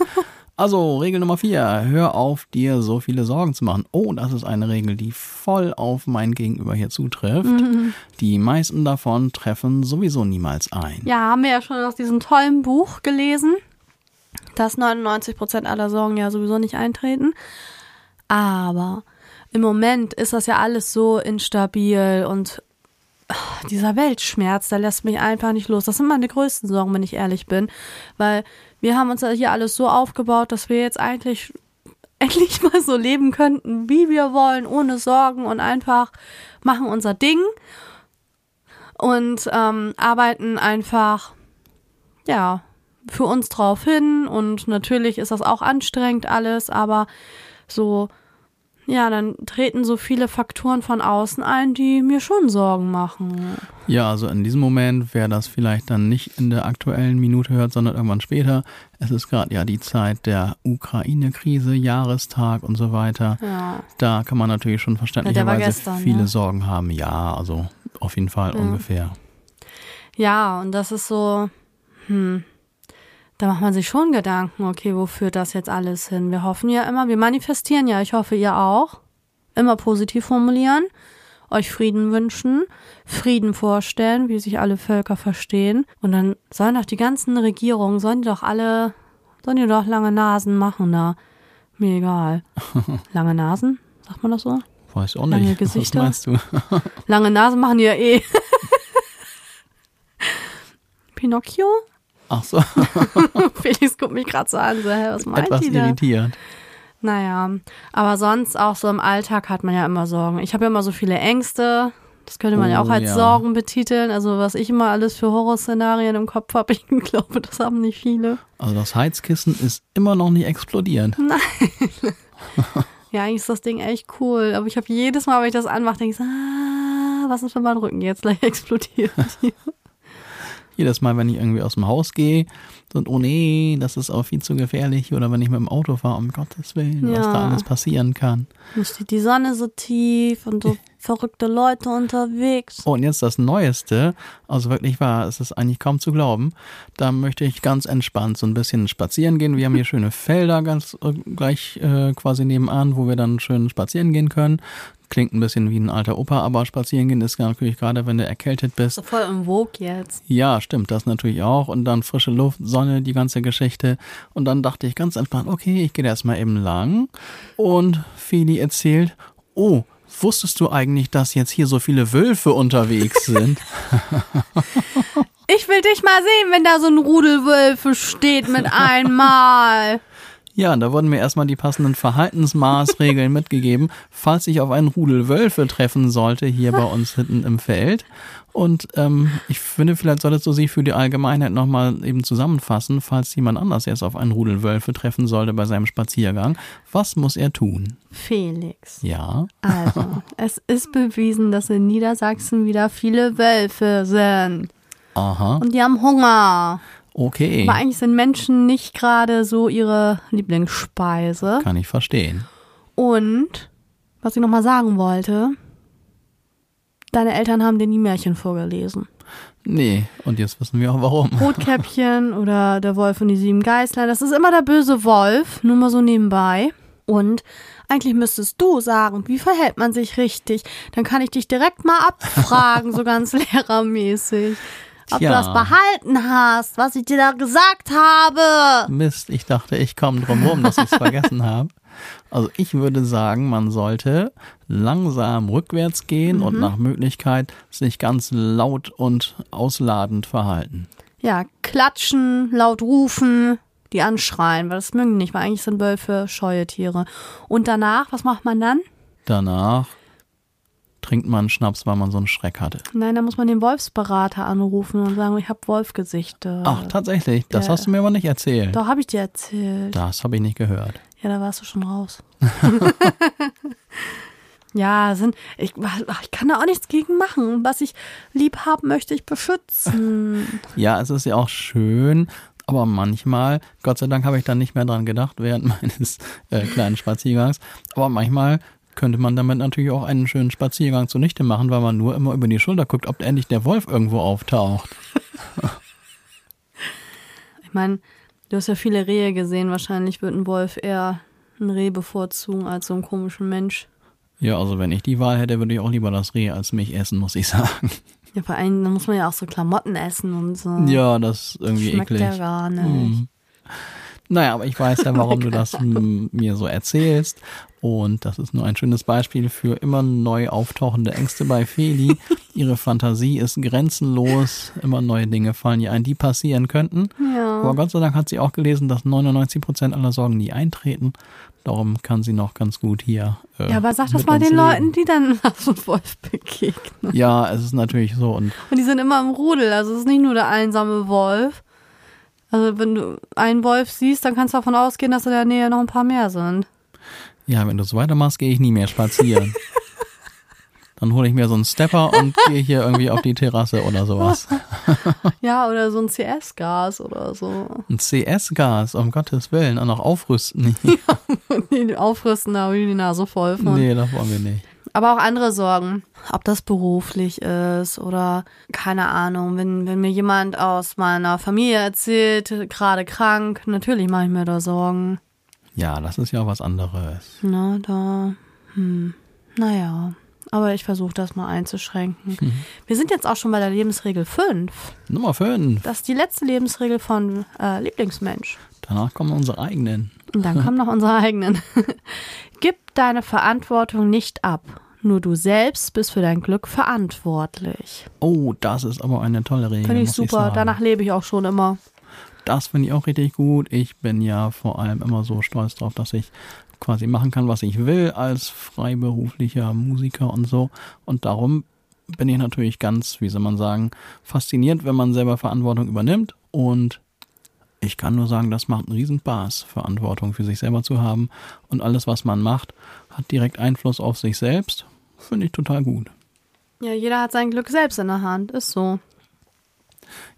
Also, Regel Nummer vier, hör auf, dir so viele Sorgen zu machen. Oh, das ist eine Regel, die voll auf mein Gegenüber hier zutrifft. Mhm. Die meisten davon treffen sowieso niemals ein. Ja, haben wir ja schon aus diesem tollen Buch gelesen dass 99 Prozent aller Sorgen ja sowieso nicht eintreten. Aber im Moment ist das ja alles so instabil und ach, dieser Weltschmerz, der lässt mich einfach nicht los. Das sind meine größten Sorgen, wenn ich ehrlich bin, weil wir haben uns ja hier alles so aufgebaut, dass wir jetzt eigentlich [laughs] endlich mal so leben könnten, wie wir wollen, ohne Sorgen und einfach machen unser Ding und ähm, arbeiten einfach, ja, für uns drauf hin und natürlich ist das auch anstrengend alles, aber so, ja, dann treten so viele Faktoren von außen ein, die mir schon Sorgen machen. Ja, also in diesem Moment, wer das vielleicht dann nicht in der aktuellen Minute hört, sondern irgendwann später, es ist gerade ja die Zeit der Ukraine-Krise, Jahrestag und so weiter. Ja. Da kann man natürlich schon verständlicherweise ja, gestern, viele ja. Sorgen haben. Ja, also auf jeden Fall ungefähr. Ja, und das ist so, hm, da macht man sich schon Gedanken, okay, wo führt das jetzt alles hin? Wir hoffen ja immer, wir manifestieren ja, ich hoffe ihr auch. Immer positiv formulieren, euch Frieden wünschen, Frieden vorstellen, wie sich alle Völker verstehen. Und dann sollen doch die ganzen Regierungen, sollen die doch alle, sollen die doch lange Nasen machen da. Mir egal. [laughs] Lange Nasen? Sagt man das so? Weiß auch nicht. Lange [laughs] Gesichter. Was meinst du? lange Nasen machen die ja eh. [laughs] Pinocchio? Ach so. [laughs] Felix guckt mich gerade so an, so, hä, was meint Etwas die da? irritiert. Naja, aber sonst auch so im Alltag hat man ja immer Sorgen. Ich habe ja immer so viele Ängste. Das könnte man oh, ja auch als ja. Sorgen betiteln. Also was ich immer alles für Horrorszenarien im Kopf habe, [laughs] ich glaube, das haben nicht viele. Also das Heizkissen ist immer noch nicht explodiert. [laughs] Nein. Ja, eigentlich ist das Ding echt cool. Aber ich habe jedes Mal, wenn ich das anmache, denke ich, so, ah, was ist, wenn mein Rücken jetzt gleich explodiert? Jedes Mal, wenn ich irgendwie aus dem Haus gehe, und oh nee, das ist auch viel zu gefährlich. Oder wenn ich mit dem Auto fahre, um Gottes Willen, Ja. was da alles passieren kann. Dann steht die Sonne so tief und so [laughs] verrückte Leute unterwegs. Oh, und jetzt das Neueste, also wirklich wahr, es ist eigentlich kaum zu glauben. Da möchte ich ganz entspannt so ein bisschen spazieren gehen. Wir haben hier [laughs] schöne Felder ganz äh, gleich äh, quasi nebenan, wo wir dann schön spazieren gehen können. Klingt ein bisschen wie ein alter Opa, aber spazieren gehen ist natürlich gerade, wenn du erkältet bist. So voll im Vogue jetzt. Ja, stimmt, das natürlich auch. Und dann frische Luft, Sonne, die ganze Geschichte. Und dann dachte ich ganz entspannt, okay, ich gehe erstmal eben lang. Und Feli erzählt, oh, wusstest du eigentlich, dass jetzt hier so viele Wölfe unterwegs sind? [laughs] [laughs] Ich will dich mal sehen, wenn da so ein Rudel Wölfe steht mit einmal. Ja, da wurden mir erstmal die passenden Verhaltensmaßregeln [laughs] mitgegeben, falls ich auf einen Rudel Wölfe treffen sollte, hier bei uns hinten im Feld. Und ähm, ich finde, vielleicht solltest du sie für die Allgemeinheit nochmal eben zusammenfassen, falls jemand anders jetzt auf einen Rudel Wölfe treffen sollte bei seinem Spaziergang. Was muss er tun? Felix. Ja. Also, [laughs] es ist bewiesen, dass in Niedersachsen wieder viele Wölfe sind. Aha. Und die haben Hunger. Okay. Aber eigentlich sind Menschen nicht gerade so ihre Lieblingsspeise. Kann ich verstehen. Und, was ich nochmal sagen wollte, deine Eltern haben dir nie Märchen vorgelesen. Nee, und jetzt wissen wir auch warum. Rotkäppchen [laughs] oder der Wolf und die sieben Geißlein, das ist immer der böse Wolf, nur mal so nebenbei. Und eigentlich müsstest du sagen, wie verhält man sich richtig? Dann kann ich dich direkt mal abfragen, [laughs] so ganz lehrermäßig. Ob Tja. du das behalten hast, was ich dir da gesagt habe. Mist, ich dachte, ich komme drum rum, dass ich es vergessen habe. Also ich würde sagen, man sollte langsam rückwärts gehen und nach Möglichkeit sich ganz laut und ausladend verhalten. Ja, klatschen, laut rufen, die anschreien, weil das mögen die nicht, weil eigentlich sind Wölfe scheue Tiere. Und danach, was macht man dann? Danach trinkt man Schnaps, weil man so einen Schreck hatte. Nein, da muss man den Wolfsberater anrufen und sagen, ich habe Wolfgesichter. Ach, tatsächlich, das Ja. hast du mir aber nicht erzählt. Doch, habe ich dir erzählt. Das habe ich nicht gehört. Ja, da warst du schon raus. [laughs] ja, sind, ich, ich kann da auch nichts gegen machen. Was ich lieb haben möchte, ich beschützen. [laughs] Ja, es ist ja auch schön, aber manchmal, Gott sei Dank habe ich dann nicht mehr dran gedacht während [laughs] meines äh, kleinen Spaziergangs, aber manchmal könnte man damit natürlich auch einen schönen Spaziergang zunichte machen, weil man nur immer über die Schulter guckt, ob endlich der Wolf irgendwo auftaucht. [laughs] Ich meine, du hast ja viele Rehe gesehen. Wahrscheinlich wird ein Wolf eher ein Reh bevorzugen als so einen komischen Mensch. Ja, also wenn ich die Wahl hätte, würde ich auch lieber das Reh als mich essen, muss ich sagen. Ja, vor allem, da muss man ja auch so Klamotten essen und so. Ja, das ist irgendwie Schmeckt eklig. ja gar nicht. Hm. Naja, aber ich weiß ja, warum du das [laughs] mir so erzählst. Und das ist nur ein schönes Beispiel für immer neu auftauchende Ängste bei Feli. [laughs] Ihre Fantasie ist grenzenlos. Immer neue Dinge fallen ihr ein, die passieren könnten. Ja. Aber Gott sei Dank hat sie auch gelesen, dass 99 Prozent aller Sorgen nie eintreten. Darum kann sie noch ganz gut hier. Äh, Ja, aber sag das mal den leben. Leuten, die dann [laughs] so einem Wolf begegnen. Ja, es ist natürlich so. Und Und die sind immer im Rudel. Also es ist nicht nur der einsame Wolf. Also wenn du einen Wolf siehst, dann kannst du davon ausgehen, dass in der Nähe noch ein paar mehr sind. Ja, wenn du so weitermachst, gehe ich nie mehr spazieren. Dann hole ich mir so einen Stepper und gehe hier irgendwie auf die Terrasse oder sowas. [laughs] Ja, oder so ein CS-Gas oder so. Ein CS-Gas, um Gottes Willen, auch noch aufrüsten. [laughs] Die aufrüsten, da habe ich die Nase voll von. nee, das wollen wir nicht. Aber auch andere Sorgen, ob das beruflich ist oder keine Ahnung, wenn, wenn mir jemand aus meiner Familie erzählt, gerade krank, natürlich mache ich mir da Sorgen. Ja, das ist ja was anderes. Na, da, hm, naja. Aber ich versuche das mal einzuschränken. Wir sind jetzt auch schon bei der Lebensregel 5. Nummer 5. Das ist die letzte Lebensregel von äh, Lieblingsmensch. Danach kommen unsere eigenen. Und dann kommen noch unsere eigenen. [laughs] Gib deine Verantwortung nicht ab. Nur du selbst bist für dein Glück verantwortlich. Oh, das ist aber eine tolle Regel. Finde ich super. sagen. Danach lebe ich auch schon immer. Das finde ich auch richtig gut. Ich bin ja vor allem immer so stolz drauf, dass ich quasi machen kann, was ich will als freiberuflicher Musiker und so. Und darum bin ich natürlich ganz, wie soll man sagen, fasziniert, wenn man selber Verantwortung übernimmt und ich kann nur sagen, das macht einen Riesenspaß, Verantwortung für sich selber zu haben. Und alles, was man macht, hat direkt Einfluss auf sich selbst. Finde ich total gut. Ja, jeder hat sein Glück selbst in der Hand, ist so.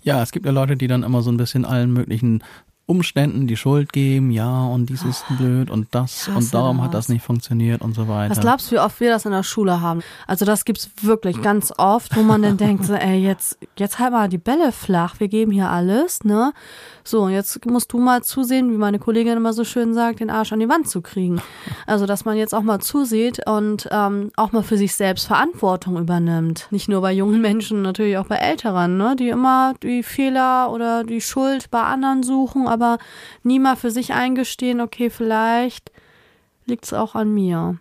Ja, es gibt ja Leute, die dann immer so ein bisschen allen möglichen Umständen die Schuld geben, ja, und dies ist blöd und das und darum hat das nicht funktioniert und so weiter. Was glaubst du, wie oft wir das in der Schule haben? Also das gibt's wirklich ganz oft, wo man dann denkt, so, ey, jetzt, jetzt halt mal die Bälle flach, wir geben hier alles, ne? So, und jetzt musst du mal zusehen, wie meine Kollegin immer so schön sagt, den Arsch an die Wand zu kriegen. [laughs] Also, dass man jetzt auch mal zusieht und ähm, auch mal für sich selbst Verantwortung übernimmt. Nicht nur bei jungen Menschen, natürlich auch bei Älteren, ne? die immer die Fehler oder die Schuld bei anderen suchen, aber nie mal für sich eingestehen, okay, vielleicht liegt es auch an mir.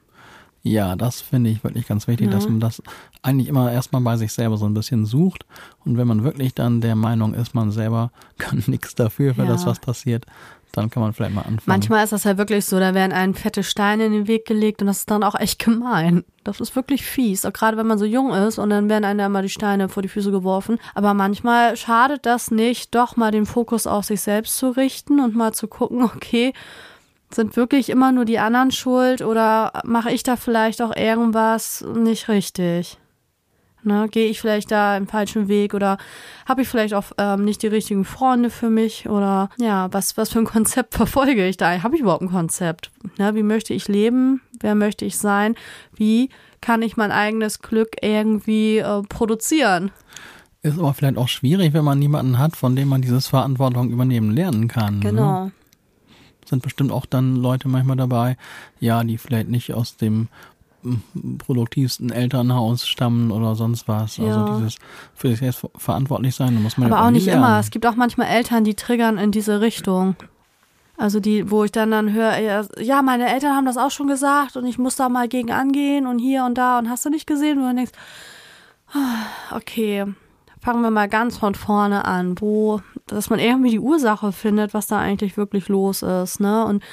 Ja, das finde ich wirklich ganz wichtig, ja. dass man das eigentlich immer erstmal bei sich selber so ein bisschen sucht. Und wenn man wirklich dann der Meinung ist, man selber [laughs] kann nichts dafür für ja. das, was passiert, dann kann man vielleicht mal anfangen. Manchmal ist das ja wirklich so, da werden einem fette Steine in den Weg gelegt und das ist dann auch echt gemein. Das ist wirklich fies, auch gerade wenn man so jung ist und dann werden einem da immer die Steine vor die Füße geworfen. Aber manchmal schadet das nicht, doch mal den Fokus auf sich selbst zu richten und mal zu gucken, okay, sind wirklich immer nur die anderen schuld oder mache ich da vielleicht auch irgendwas nicht richtig? Ne, Gehe ich vielleicht da im falschen Weg oder habe ich vielleicht auch ähm, nicht die richtigen Freunde für mich oder ja, was, was für ein [laughs] Konzept verfolge ich da? Habe ich überhaupt ein Konzept? Ne, wie möchte ich leben? Wer möchte ich sein? Wie kann ich mein eigenes Glück irgendwie äh, produzieren? Ist aber vielleicht auch schwierig, wenn man niemanden hat, von dem man dieses Verantwortung übernehmen lernen kann. Ne? Genau. Ne? Sind bestimmt auch dann Leute manchmal dabei, ja, die vielleicht nicht aus dem hm, produktivsten Elternhaus stammen oder sonst was. Also ja. Also dieses für sich selbst verantwortlich sein, da muss man Aber ja auch nicht lernen. immer. Es gibt auch manchmal Eltern, die triggern in diese Richtung. Also die, wo ich dann dann höre, ja, meine Eltern haben das auch schon gesagt und ich muss da mal gegen angehen und hier und da und hast du nicht gesehen, wo du denkst, ah, okay, fangen wir mal ganz von vorne an, wo, dass man irgendwie die Ursache findet, was da eigentlich wirklich los ist, ne? Und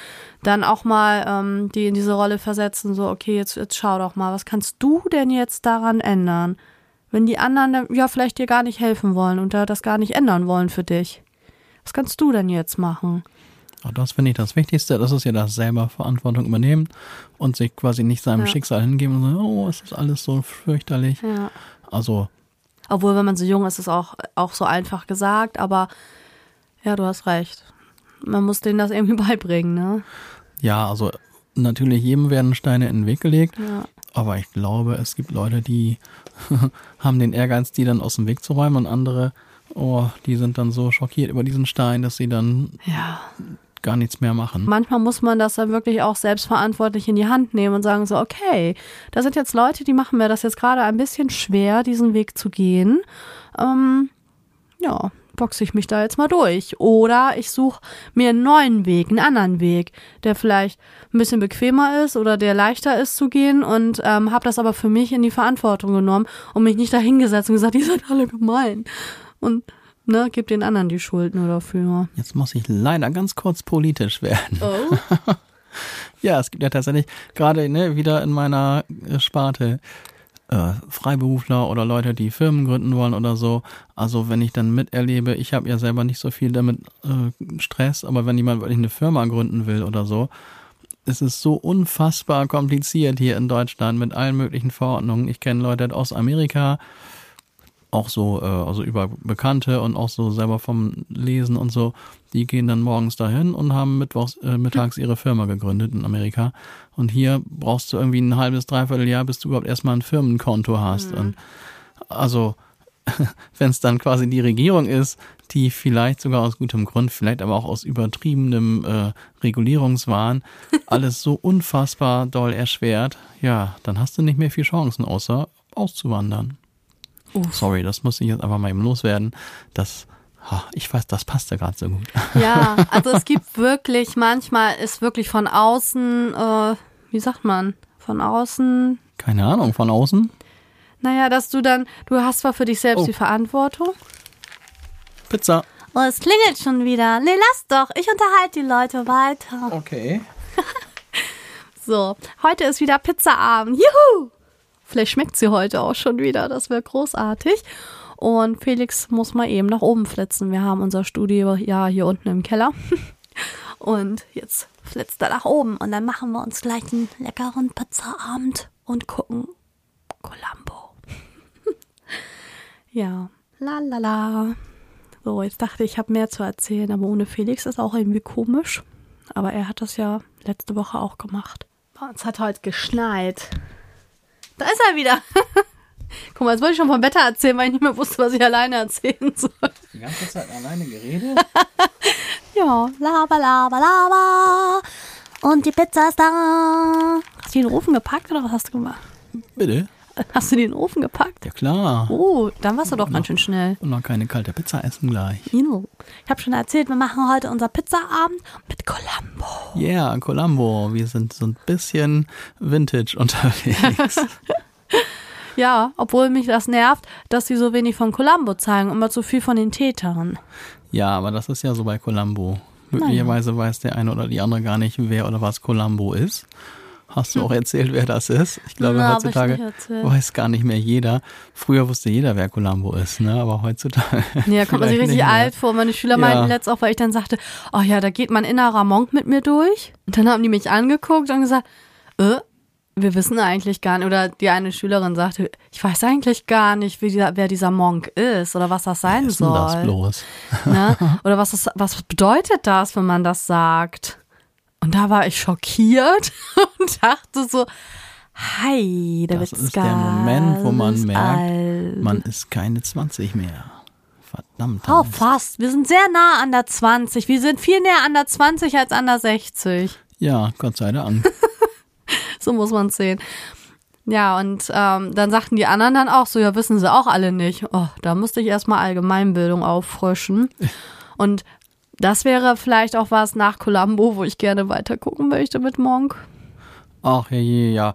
dann auch mal ähm, die in diese Rolle versetzen, so, okay, jetzt, jetzt schau doch mal, was kannst du denn jetzt daran ändern? Wenn die anderen ja vielleicht dir gar nicht helfen wollen und da das gar nicht ändern wollen für dich. Was kannst du denn jetzt machen? Das finde ich das Wichtigste. Das ist ja das selber Verantwortung übernehmen und sich quasi nicht seinem ja. Schicksal hingeben und sagen, oh, es ist alles so fürchterlich. Ja. Also obwohl, wenn man so jung ist, ist es auch, auch so einfach gesagt, aber ja, du hast recht. Man muss denen das [laughs] irgendwie beibringen, ne? Ja, also natürlich jedem werden Steine in den Weg gelegt, ja. aber ich glaube, es gibt Leute, die [laughs] haben den Ehrgeiz, die dann aus dem Weg zu räumen und andere, oh, die sind dann so schockiert über diesen Stein, dass sie dann ja gar nichts mehr machen. Manchmal muss man das dann wirklich auch selbstverantwortlich in die Hand nehmen und sagen so, okay, da sind jetzt Leute, die machen mir das jetzt gerade ein bisschen schwer, diesen Weg zu gehen. Ähm, ja, boxe ich mich da jetzt mal durch. Oder ich suche mir einen neuen Weg, einen anderen Weg, der vielleicht ein bisschen bequemer ist oder der leichter ist zu gehen und ähm, habe das aber für mich in die Verantwortung genommen und mich nicht dahingesetzt und gesagt, [laughs] die sind alle gemein. Und ne, gib den anderen die Schuld nur dafür. Jetzt muss ich leider ganz kurz politisch werden. Oh. [laughs] ja, es gibt ja tatsächlich gerade ne, wieder in meiner äh, Sparte äh, Freiberufler oder Leute, die Firmen gründen wollen oder so. Also wenn ich dann miterlebe, ich habe ja selber nicht so viel damit äh, Stress, aber wenn jemand wirklich eine Firma gründen will oder so, es ist so unfassbar kompliziert hier in Deutschland mit allen möglichen Verordnungen. Ich kenne Leute aus Amerika, auch so, äh, also über Bekannte und auch so selber vom Lesen und so, die gehen dann morgens dahin und haben mittwochs, äh, mittags ihre Firma gegründet in Amerika. Und hier brauchst du irgendwie ein halbes, dreiviertel Jahr, bis du überhaupt erstmal ein Firmenkonto hast. Mhm. Und also, [laughs] wenn es dann quasi die Regierung ist, die vielleicht sogar aus gutem Grund, vielleicht aber auch aus übertriebenem äh, Regulierungswahn [laughs] alles so unfassbar doll erschwert, ja, dann hast du nicht mehr viel Chancen, außer auszuwandern. Uff. Sorry, das muss ich jetzt einfach mal eben loswerden. Das, ich weiß, das passt ja gerade so gut. [laughs] Ja, also es gibt [laughs] wirklich, manchmal ist wirklich von außen, äh, wie sagt man, von außen. Keine Ahnung, von außen? Naja, dass du dann, du hast zwar für dich selbst oh. die Verantwortung. Pizza. Oh, es klingelt schon wieder. Nee, lass doch. Ich unterhalte die Leute weiter. Okay. [laughs] so, heute ist wieder Pizzaabend. Juhu! Vielleicht schmeckt sie heute auch schon wieder, das wäre großartig. Und Felix muss mal eben nach oben flitzen. Wir haben unser Studio ja hier unten im Keller. [laughs] Und jetzt flitzt er nach oben und dann machen wir uns gleich einen leckeren Pizzaabend und gucken Columbo. [laughs] ja, la la la. So, jetzt dachte ich, ich habe mehr zu erzählen, aber ohne Felix ist auch irgendwie komisch. Aber er hat das ja letzte Woche auch gemacht. Uns hat heute geschneit. Da ist er wieder. [laughs] Guck mal, jetzt wollte ich schon vom Wetter erzählen, weil ich nicht mehr wusste, was ich alleine erzählen soll. Die ganze Zeit alleine geredet? [laughs] ja, laber, laber, laber. Und die Pizza ist da. Hast du den Ofen gepackt oder was hast du gemacht? Bitte? [laughs] Hast du die in den Ofen gepackt? Ja, klar. Oh, dann warst du doch ganz schön schnell. Und noch keine kalte Pizza essen gleich. Ino. Ich habe schon erzählt, wir machen heute unser Pizzaabend mit Columbo. Ja, yeah, Columbo. Wir sind so ein bisschen vintage unterwegs. [laughs] ja, obwohl mich das nervt, dass sie so wenig von Columbo zeigen, immer zu viel von den Tätern. Ja, aber das ist ja so bei Columbo. Möglicherweise weiß der eine oder die andere gar nicht, wer oder was Columbo ist. Hast du auch erzählt, wer das ist? Ich glaube, Na, heutzutage weiß gar nicht mehr jeder. Früher wusste jeder, wer Columbo ist, ne? Aber heutzutage. Ja, kommt man sich richtig alt vor. Meine Schüler ja. meinten letztens auch, weil ich dann sagte, oh ja, da geht mein innerer Monk mit mir durch. Und dann haben die mich angeguckt und gesagt, äh, wir wissen eigentlich gar nicht, oder die eine Schülerin sagte, ich weiß eigentlich gar nicht, dieser, wer dieser Monk ist oder was das sein was soll. das bloß? Ne? [laughs] Oder was, das, was bedeutet das, wenn man das sagt? Und da war ich schockiert [laughs] und dachte so, hi, der Das ist der Moment, wo man merkt, alt. man ist keine 20 mehr. Verdammt. Oh, fast. Wir sind sehr nah an der 20. Wir sind viel näher an der 20 als an der 60. Ja, Gott sei Dank. [laughs] so muss man es sehen. Ja, und ähm, dann sagten die anderen dann auch so, ja, wissen sie auch alle nicht. Oh, da musste ich erstmal Allgemeinbildung auffrischen. [laughs] Und das wäre vielleicht auch was nach Columbo, wo ich gerne weiter gucken möchte mit Monk. Ach ja, ja, ja.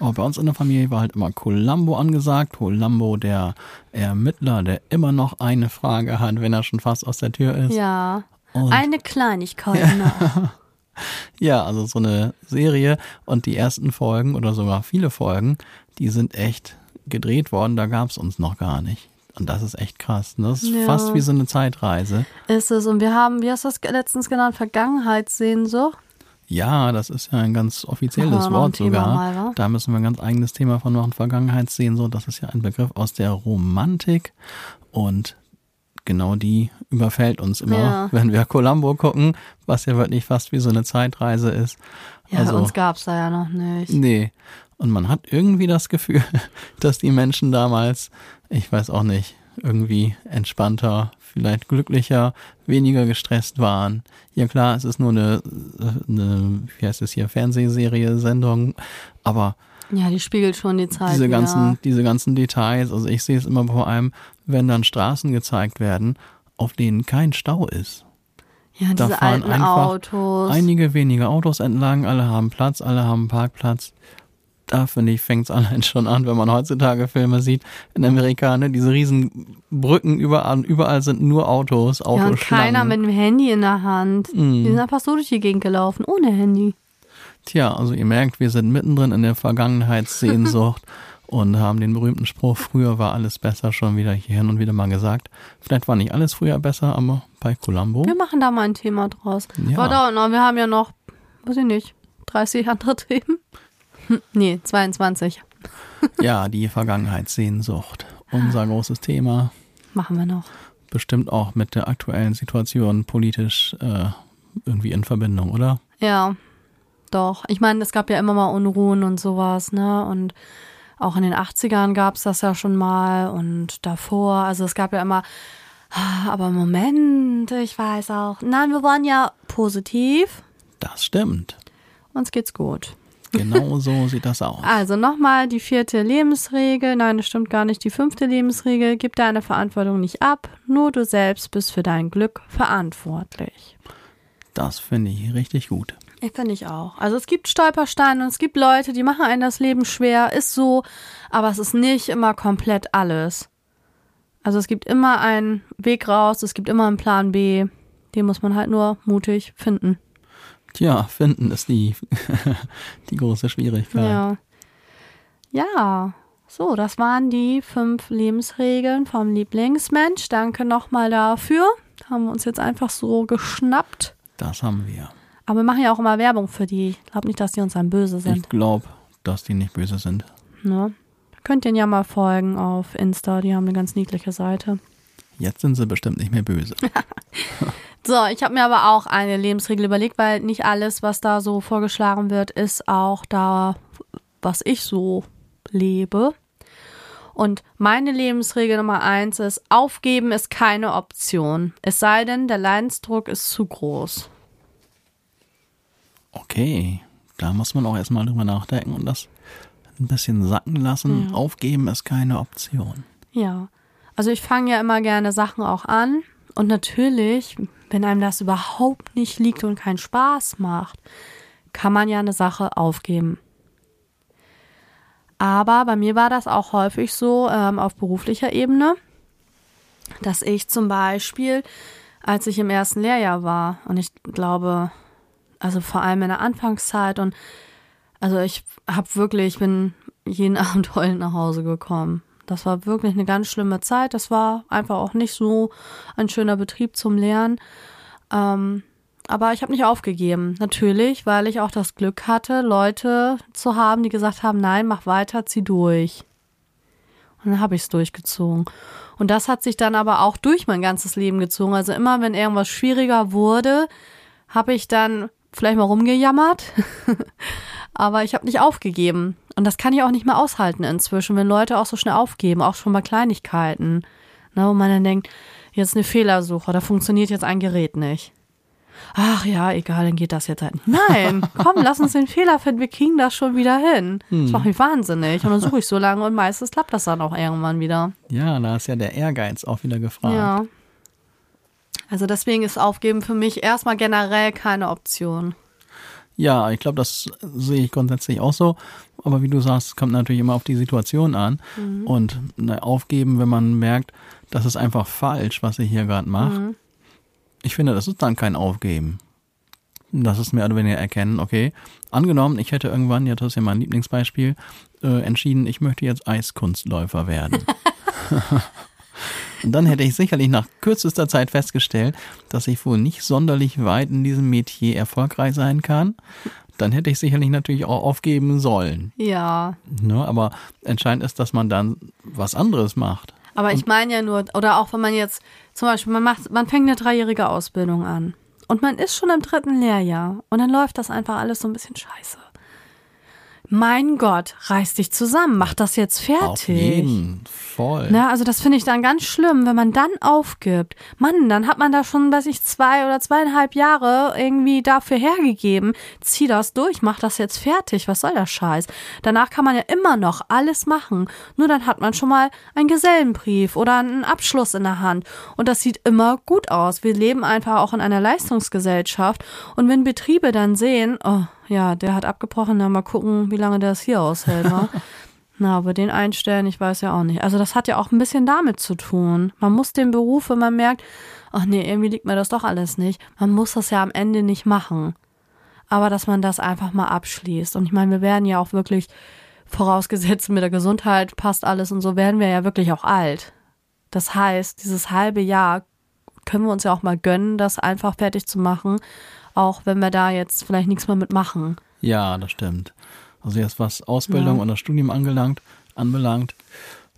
Oh, bei uns in der Familie war halt immer Columbo angesagt. Columbo, der Ermittler, der immer noch eine Frage hat, wenn er schon fast aus der Tür ist. Ja. Und eine Kleinigkeit ja. noch. [laughs] ja, also so eine Serie und die ersten Folgen oder sogar viele Folgen, die sind echt gedreht worden, da gab es uns noch gar nicht. Und das ist echt krass. Ne? Das ist ja. fast wie so eine Zeitreise. Ist es. Und wir haben, wie hast du das letztens genannt, Vergangenheitssehnsucht? Ja, das ist ja ein ganz offizielles Wort sogar. Mal, da müssen wir ein ganz eigenes Thema von machen. Vergangenheitssehnsucht, das ist ja ein Begriff aus der Romantik. Und genau die überfällt uns immer, ja. [laughs] wenn wir Columbo gucken, was ja wirklich fast wie so eine Zeitreise ist. Ja, also, uns gab's da ja noch nicht. Nee. Und man hat irgendwie das Gefühl, [laughs] dass die Menschen damals, ich weiß auch nicht, irgendwie entspannter, vielleicht glücklicher, weniger gestresst waren. Ja klar, es ist nur eine, eine wie heißt es hier, Fernsehserie, Sendung, aber ja, die spiegelt schon die Zeit. Diese ganzen, diese ganzen Details, also ich sehe es immer vor allem, wenn dann Straßen gezeigt werden, auf denen kein Stau ist. Ja, da diese fahren alten Autos. Einige wenige Autos entlang, alle haben Platz, alle haben Parkplatz da finde ich, fängt es allein schon an, wenn man heutzutage Filme sieht in Amerika, ne, diese riesen Brücken überall, überall sind nur Autos, Autos. Ja, und keiner mit dem Handy in der Hand. Mm. Die sind einfach so durch die Gegend gelaufen, ohne Handy. Tja, also ihr merkt, wir sind mittendrin in der Vergangenheitssehnsucht [laughs] und haben den berühmten Spruch, früher war alles besser, schon wieder hier hin und wieder mal gesagt. Vielleicht war nicht alles früher besser, aber bei Columbo. Wir machen da mal ein Thema draus. Ja. Aber wir haben ja noch, weiß ich nicht, 30 andere [laughs] Themen. Nee, 22. [laughs] ja, die Vergangenheitssehnsucht. Unser großes Thema. Machen wir noch. Bestimmt auch mit der aktuellen Situation politisch äh, irgendwie in Verbindung, oder? Ja, doch. Ich meine, es gab ja immer mal Unruhen und sowas, ne? Und auch in den 80ern gab es das ja schon mal und davor. Also es gab ja immer, ah, aber Moment, ich weiß auch. Nein, wir waren ja positiv. Das stimmt. Uns geht's gut. Genau so sieht das aus. Also nochmal die vierte Lebensregel. Nein, das stimmt gar nicht. Die fünfte Lebensregel. Gib deine Verantwortung nicht ab. Nur du selbst bist für dein Glück verantwortlich. Das finde ich richtig gut. Ich finde ich auch. Also es gibt Stolpersteine und es gibt Leute, die machen einem das Leben schwer. Ist so. Aber es ist nicht immer komplett alles. Also es gibt immer einen Weg raus. Es gibt immer einen Plan B. Den muss man halt nur mutig finden. Tja, finden ist die, [laughs] die große Schwierigkeit. Ja. Ja. So, das waren die fünf Lebensregeln vom Lieblingsmensch. Danke nochmal dafür. Haben wir uns jetzt einfach so geschnappt. Das haben wir. Aber wir machen ja auch immer Werbung für die. Ich glaube nicht, dass die uns dann böse sind. Ich glaube, dass die nicht böse sind. Ne? Könnt ihr ja mal folgen auf Insta. Die haben eine ganz niedliche Seite. Jetzt sind sie bestimmt nicht mehr böse. [laughs] so, ich habe mir aber auch eine Lebensregel überlegt, weil nicht alles, was da so vorgeschlagen wird, ist auch da, was ich so lebe. Und meine Lebensregel Nummer eins ist, aufgeben ist keine Option. Es sei denn, der Leidensdruck ist zu groß. Okay, da muss man auch erstmal drüber nachdenken und das ein bisschen sacken lassen. Ja. Aufgeben ist keine Option. Ja, also ich fange ja immer gerne Sachen auch an. Und natürlich, wenn einem das überhaupt nicht liegt und keinen Spaß macht, kann man ja eine Sache aufgeben. Aber bei mir war das auch häufig so ähm, auf beruflicher Ebene, dass ich zum Beispiel, als ich im ersten Lehrjahr war, und ich glaube, also vor allem in der Anfangszeit und also ich habe wirklich, ich bin jeden [laughs] Abend heulend nach Hause gekommen. Das war wirklich eine ganz schlimme Zeit. Das war einfach auch nicht so ein schöner Betrieb zum Lernen. Ähm, aber ich habe nicht aufgegeben. Natürlich, weil ich auch das Glück hatte, Leute zu haben, die gesagt haben, nein, mach weiter, zieh durch. Und dann habe ich es durchgezogen. Und das hat sich dann aber auch durch mein ganzes Leben gezogen. Also immer, wenn irgendwas schwieriger wurde, habe ich dann vielleicht mal rumgejammert. [laughs] aber ich habe nicht aufgegeben. Und das kann ich auch nicht mehr aushalten inzwischen, wenn Leute auch so schnell aufgeben, auch schon bei Kleinigkeiten. Ne, wo man dann denkt, jetzt eine Fehlersuche, da funktioniert jetzt ein Gerät nicht ach ja, egal, dann geht das jetzt halt. Nein, [laughs] komm, lass uns den Fehler finden, wir kriegen das schon wieder hin. Hm. Das macht mich wahnsinnig. Und dann suche ich so lange und meistens klappt das dann auch irgendwann wieder. Ja, da ist ja der Ehrgeiz auch wieder gefragt. Ja. Also deswegen ist Aufgeben für mich erstmal generell keine Option. Ja, ich glaube, das sehe ich grundsätzlich auch so. Aber wie du sagst, kommt natürlich immer auf die Situation an. Mhm. Und ne, aufgeben, wenn man merkt, das ist einfach falsch, was ich hier gerade mache. Mhm ich finde, das ist dann kein Aufgeben. Das ist mehr oder weniger erkennen, okay, angenommen, ich hätte irgendwann, ja, das ist ja mein Lieblingsbeispiel, äh, entschieden, ich möchte jetzt Eiskunstläufer werden. [laughs] Und dann hätte ich sicherlich nach kürzester Zeit festgestellt, dass ich wohl nicht sonderlich weit in diesem Metier erfolgreich sein kann. Dann hätte ich sicherlich natürlich auch aufgeben sollen. Ja. Ne, aber entscheidend ist, dass man dann was anderes macht. Aber ich meine ja nur, oder auch wenn man jetzt zum Beispiel, man macht, man fängt eine dreijährige Ausbildung an und man ist schon im dritten Lehrjahr und dann läuft das einfach alles so ein bisschen scheiße mein Gott, reiß dich zusammen, mach das jetzt fertig. Auf jeden, voll. Na, also das finde ich dann ganz schlimm, wenn man dann aufgibt. Mann, dann hat man da schon, weiß ich, zwei oder zweieinhalb Jahre irgendwie dafür hergegeben. Zieh das durch, mach das jetzt fertig. Was soll der Scheiß? Danach kann man ja immer noch alles machen. Nur dann hat man schon mal einen Gesellenbrief oder einen Abschluss in der Hand. Und das sieht immer gut aus. Wir leben einfach auch in einer Leistungsgesellschaft. Und wenn Betriebe dann sehen, oh, ja, der hat abgebrochen, dann mal gucken, wie lange der es hier aushält, wa? [laughs] Na, aber den einstellen, ich weiß ja auch nicht. Also das hat ja auch ein bisschen damit zu tun. Man muss den Beruf, wenn man merkt, ach nee, irgendwie liegt mir das doch alles nicht. Man muss das ja am Ende nicht machen. Aber dass man das einfach mal abschließt. Und ich meine, wir werden ja auch wirklich, vorausgesetzt mit der Gesundheit passt alles und so, werden wir ja wirklich auch alt. Das heißt, dieses halbe Jahr können wir uns ja auch mal gönnen, das einfach fertig zu machen auch wenn wir da jetzt vielleicht nichts mehr mitmachen. Ja, das stimmt. Also jetzt was Ausbildung ja. und das Studium angelangt, anbelangt,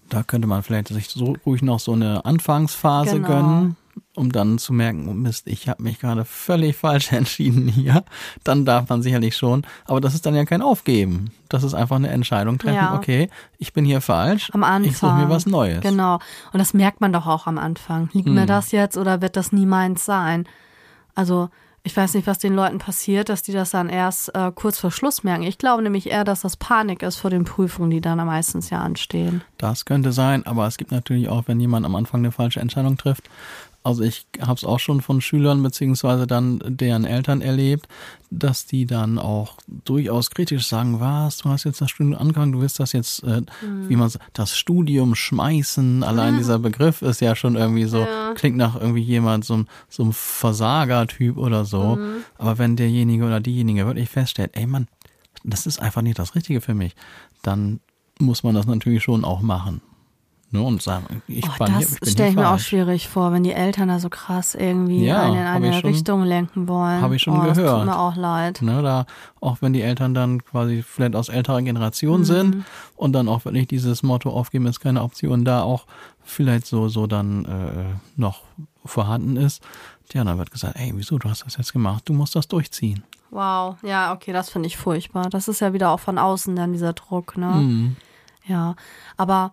da könnte man vielleicht sich so ruhig noch so eine Anfangsphase genau. gönnen, um dann zu merken, oh Mist, ich habe mich gerade völlig falsch [laughs] entschieden hier. Dann darf man sicherlich schon, aber das ist dann ja kein Aufgeben. Das ist einfach eine Entscheidung treffen, ja. okay, ich bin hier falsch, am Anfang. ich suche mir was Neues. Genau, und das merkt man doch auch am Anfang. Liegt hm. mir das jetzt oder wird das nie meins sein? Also ich weiß nicht, was den Leuten passiert, dass die das dann erst äh, kurz vor Schluss merken. Ich glaube nämlich eher, dass das Panik ist vor den Prüfungen, die dann meistens ja anstehen. Das könnte sein, aber es gibt natürlich auch, wenn jemand am Anfang eine falsche Entscheidung trifft, also ich habe es auch schon von Schülern beziehungsweise dann deren Eltern erlebt, dass die dann auch durchaus kritisch sagen, was, du hast jetzt das Studium angefangen, du willst das jetzt, äh, mhm. wie man das Studium schmeißen. Allein ja. dieser Begriff ist ja schon irgendwie so, ja. klingt nach irgendwie jemand, so, so ein Versager-Typ oder so. Mhm. Aber wenn derjenige oder diejenige wirklich feststellt, ey Mann, das ist einfach nicht das Richtige für mich, dann muss man das natürlich schon auch machen. Ne, und sagen, ich, Oh, ich das bin stelle ich mir auch schwierig vor, wenn die Eltern da so krass irgendwie Ja, einen in eine schon- Richtung lenken wollen. hab ich schon oh, Das gehört. tut mir auch leid. Ne, da, auch wenn die Eltern dann quasi vielleicht aus älterer Mhm. Generation sind und dann auch wirklich dieses Motto aufgeben ist keine Option da auch vielleicht so, so dann äh, noch vorhanden ist. Ja, dann wird gesagt, ey, wieso, du hast das jetzt gemacht, du musst das durchziehen. Wow, ja, okay, das finde ich furchtbar. Das ist ja wieder auch von außen dann dieser Druck, ne? Mhm. Ja, aber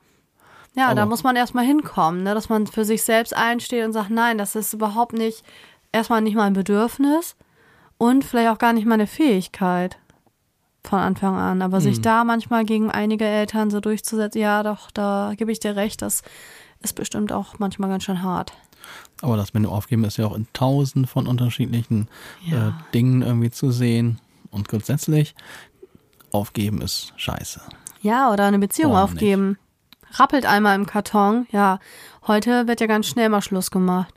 ja, da Aber- muss man erstmal hinkommen, ne? dass man für sich selbst einsteht und sagt, nein, das ist überhaupt nicht, erstmal nicht mein Bedürfnis und vielleicht auch gar nicht meine Fähigkeit von Anfang an. Aber Hm. sich da manchmal gegen einige Eltern so durchzusetzen, ja, doch, da gebe ich dir recht, das ist bestimmt auch manchmal ganz schön hart. Aber das Menü aufgeben ist ja auch in tausend von unterschiedlichen Ja. äh, Dingen irgendwie zu sehen. Und grundsätzlich, aufgeben ist scheiße. Ja, oder eine Beziehung Boah, aufgeben. Rappelt einmal im Karton, ja. Heute wird ja ganz schnell mal Schluss gemacht.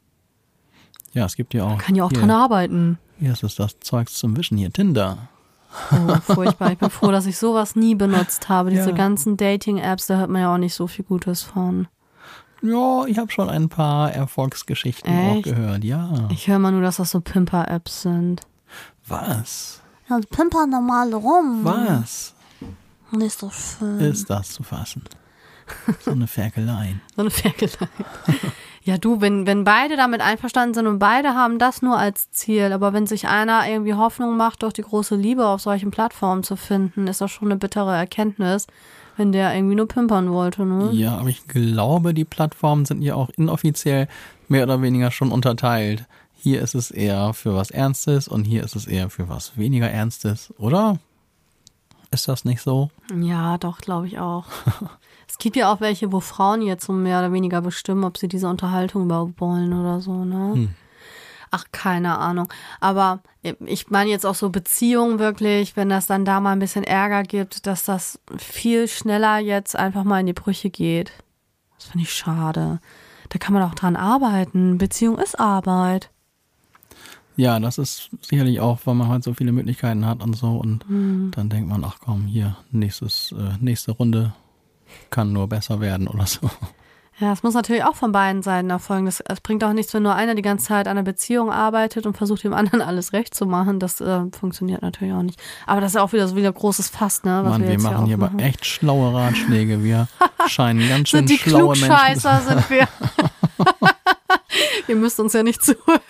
Ja, es gibt ja auch. Kann ja auch hier, dran arbeiten. Hier ist es das Zeugs zum Wischen, hier Tinder. Oh, furchtbar. Ich bin froh, dass ich sowas nie benutzt habe. [laughs] Diese Ja. ganzen Dating-Apps, da hört man ja auch nicht so viel Gutes von. Ja, ich habe schon ein paar Erfolgsgeschichten auch Echt? gehört, ja. Ich höre mal nur, dass das so Pimper-Apps sind. Was? Ja, Pimper normal rum. Was Nicht so schön. ist das zu fassen? [laughs] So eine Ferkelei. So eine Ferkelei. Ja, du, wenn, wenn beide damit einverstanden sind und beide haben das nur als Ziel, aber wenn sich einer irgendwie Hoffnung macht, durch die große Liebe auf solchen Plattformen zu finden, ist das schon eine bittere Erkenntnis, wenn der irgendwie nur pimpern wollte, ne? Ja, aber ich glaube, die Plattformen sind ja auch inoffiziell mehr oder weniger schon unterteilt. Hier ist es eher für was Ernstes und hier ist es eher für was weniger Ernstes, oder? Ist das nicht so? Ja, doch, glaube ich auch. [laughs] es gibt ja auch welche, wo Frauen jetzt so mehr oder weniger bestimmen, ob sie diese Unterhaltung überhaupt wollen oder so, ne? Ach, keine Ahnung. Aber ich meine jetzt auch so Beziehungen wirklich, wenn das dann da mal ein bisschen Ärger gibt, dass das viel schneller jetzt einfach mal in die Brüche geht. Das finde ich schade. Da kann man auch dran arbeiten. Beziehung ist Arbeit. Ja, das ist sicherlich auch, weil man halt so viele Möglichkeiten hat und so und Hm. dann denkt man, ach komm, hier, nächstes, äh, nächste Runde kann nur besser werden oder so. Ja, es muss natürlich auch von beiden Seiten erfolgen. Das, es bringt auch nichts, wenn nur einer die ganze Zeit an einer Beziehung arbeitet und versucht, dem anderen alles recht zu machen. Das äh, funktioniert natürlich auch nicht. Aber das ist ja auch wieder so wieder großes Fass, ne? Was Mann, wir, wir machen hier aber echt schlaue Ratschläge. Wir [laughs] scheinen ganz schön Sind die schlaue Menschen. Klugscheißer, sind wir. [laughs] [laughs] ihr müsst uns ja nicht zuhören.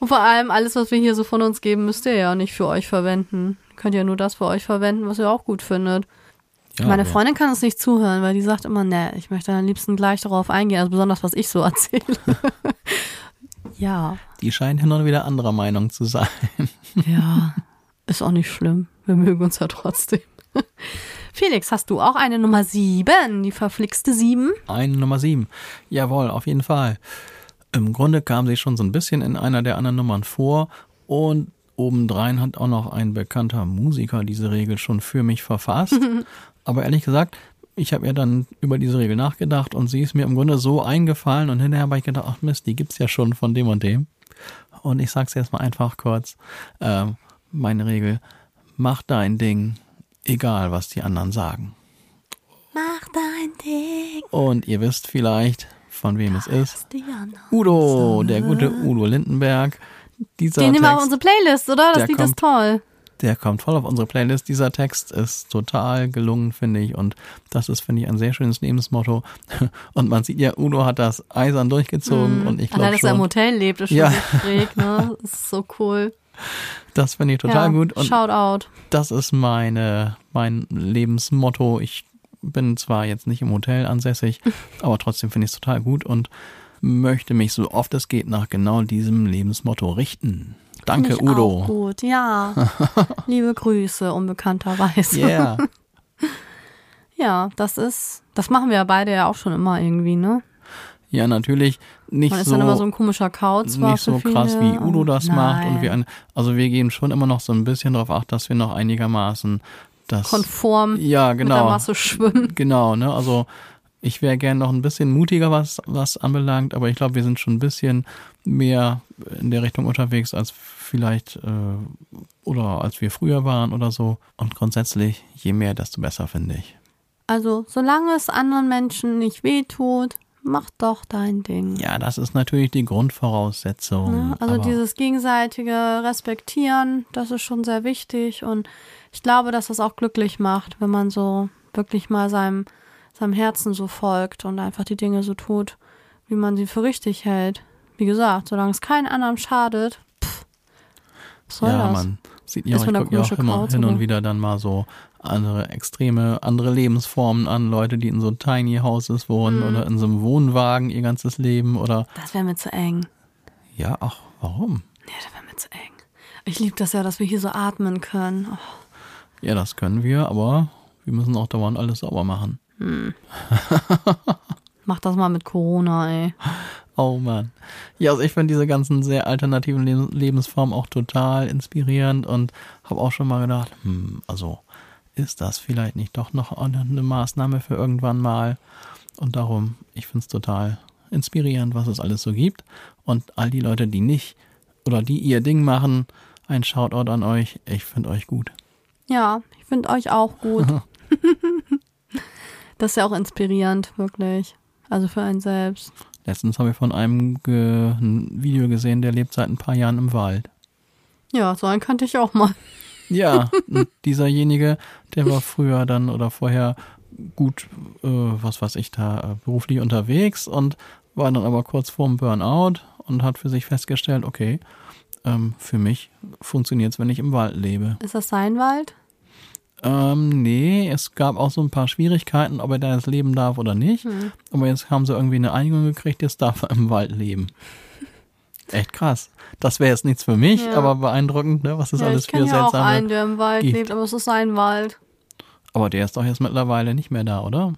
Und vor allem, alles, was wir hier so von uns geben, müsst ihr ja nicht für euch verwenden. Ihr könnt ja nur das für euch verwenden, was ihr auch gut findet. Ja, Meine Freundin kann uns nicht zuhören, weil die sagt immer, ne, ich möchte am liebsten gleich darauf eingehen, also besonders was ich so [laughs] erzähle. [laughs] ja, Die scheinen hin und wieder anderer Meinung zu sein. ja, [laughs] ist auch nicht schlimm. Wir mögen uns ja trotzdem. Felix, hast du auch eine Nummer sieben, die verflixte sieben? Eine Nummer sieben. Jawohl, auf jeden Fall. Im Grunde kam sie schon so ein bisschen in einer der anderen Nummern vor und obendrein hat auch noch ein bekannter Musiker diese Regel schon für mich verfasst. Aber ehrlich gesagt, ich habe ja dann über diese Regel nachgedacht und sie ist mir im Grunde so eingefallen und hinterher habe ich gedacht, ach Mist, die gibt's ja schon von dem und dem. Und ich sag's jetzt mal einfach kurz, ähm, meine Regel, mach dein Ding, egal was die anderen sagen. Mach dein Ding. Und ihr wisst vielleicht, von wem es ist. Udo, der gute Udo Lindenberg. Dieser Den nehmen wir auf Text, unsere Playlist, oder? Das Lied ist kommt- toll. Der kommt voll auf unsere Playlist. Dieser Text ist total gelungen, finde ich. Und das ist, finde ich, ein sehr schönes Lebensmotto. [laughs] Und man sieht ja, Udo hat das eisern durchgezogen. Und ich glaube dass er im Hotel lebt, ist schon Ja. ja. schräg, ne? Das [laughs] ist so cool. das finde ich total ja, gut. Und Shout out. das ist meine, mein Lebensmotto. Ich bin zwar jetzt nicht im Hotel ansässig, [laughs] aber trotzdem finde ich es total gut und möchte mich so oft es geht nach genau diesem Lebensmotto richten. Danke, ich Udo. Auch gut, ja. [laughs] Liebe Grüße, unbekannterweise. Yeah. [laughs] Ja, das ist, das machen wir ja beide ja auch schon immer irgendwie, ne? Ja, natürlich nicht Man ist so, dann immer so ein komischer Kauz. nicht so krass, wie Udo das Nein. macht. Und wir, ein, also wir geben schon immer noch so ein bisschen darauf acht, dass wir noch einigermaßen das. konform ja, mit der genau. Masse schwimmen. Genau, ne? Also ich wäre gern noch ein bisschen mutiger, was, was anbelangt, aber ich glaube, wir sind schon ein bisschen mehr in der Richtung unterwegs als vielleicht äh, oder als wir früher waren oder so. Und grundsätzlich, je mehr, desto besser, finde ich. Also, solange es anderen Menschen nicht wehtut, mach doch dein Ding. Ja, das ist natürlich die Grundvoraussetzung. Ne? Also dieses gegenseitige Respektieren, das ist schon sehr wichtig und ich glaube, dass das auch glücklich macht, wenn man so wirklich mal seinem, seinem Herzen so folgt und einfach die Dinge so tut, wie man sie für richtig hält. Wie gesagt, solange es keinen anderen schadet, soll ja, das? man sieht ja, ich gucke ja auch immer hin und wieder dann mal so andere extreme, andere Lebensformen an, Leute, die in so Tiny Houses wohnen Mhm. oder in so einem Wohnwagen ihr ganzes Leben oder Das wäre mir zu eng. ja, ach, warum? Nee, das wäre mir zu eng. Ich liebe das ja, dass wir hier so atmen können. Oh, Ja, das können wir, aber wir müssen auch dauernd alles sauber machen. [laughs] mach das mal mit Corona, ey. Oh Mann. Ja, also ich finde diese ganzen sehr alternativen Le Lebensformen auch total inspirierend und habe auch schon mal gedacht, hm, also ist das vielleicht nicht doch noch eine Maßnahme für irgendwann mal? Und darum, ich finde es total inspirierend, was es alles so gibt. Und all die Leute, die nicht oder die ihr Ding machen, ein Shoutout an euch. Ich finde euch gut. Ja, ich finde euch auch gut. [laughs] [laughs] das ist ja auch inspirierend, wirklich. Also für einen selbst. Letztens habe ich von einem ge ein Video gesehen, der lebt seit ein paar Jahren im Wald. Ja, so einen kannte ich auch mal. Ja, [laughs] dieserjenige, der war früher dann oder vorher gut, äh, was weiß ich da, äh, beruflich unterwegs und war dann aber kurz vorm Burnout und hat für sich festgestellt, okay, ähm, für mich funktioniert es, wenn ich im Wald lebe. Ist das sein Wald? Ähm, nee, es gab auch so ein paar Schwierigkeiten, ob er da jetzt leben darf oder nicht. Hm. Aber jetzt haben sie irgendwie eine Einigung gekriegt, jetzt darf er im Wald leben. Echt krass. Das wäre jetzt nichts für mich, Ja. aber beeindruckend, ne, was es ja, alles für ja auch seltsame. einen, der im Wald gibt. lebt, aber es ist sein Wald. Aber der ist doch jetzt mittlerweile nicht mehr da, oder?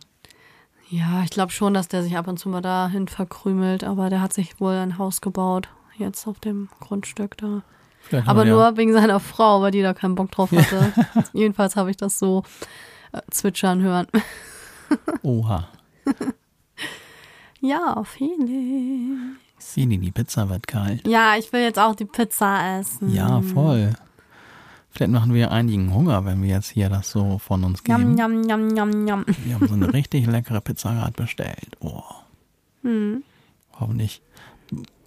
Ja, ich glaube schon, dass der sich ab und zu mal dahin verkrümelt, aber der hat sich wohl ein Haus gebaut, jetzt auf dem Grundstück da. Vielleicht Aber wir nur wegen seiner Frau, weil die da keinen Bock drauf hatte. [laughs] Jedenfalls habe ich das so äh, zwitschern hören. Ja, [laughs] oha. Ja, Felix. Sini, die Pizza wird kalt. Ja, ich will jetzt auch die Pizza essen. Ja, voll. Vielleicht machen wir einigen Hunger, wenn wir jetzt hier das so von uns geben. Yum, yum, yum, yum, yum. Wir haben so eine richtig leckere Pizza gerade bestellt. Oh, Hm. hoffentlich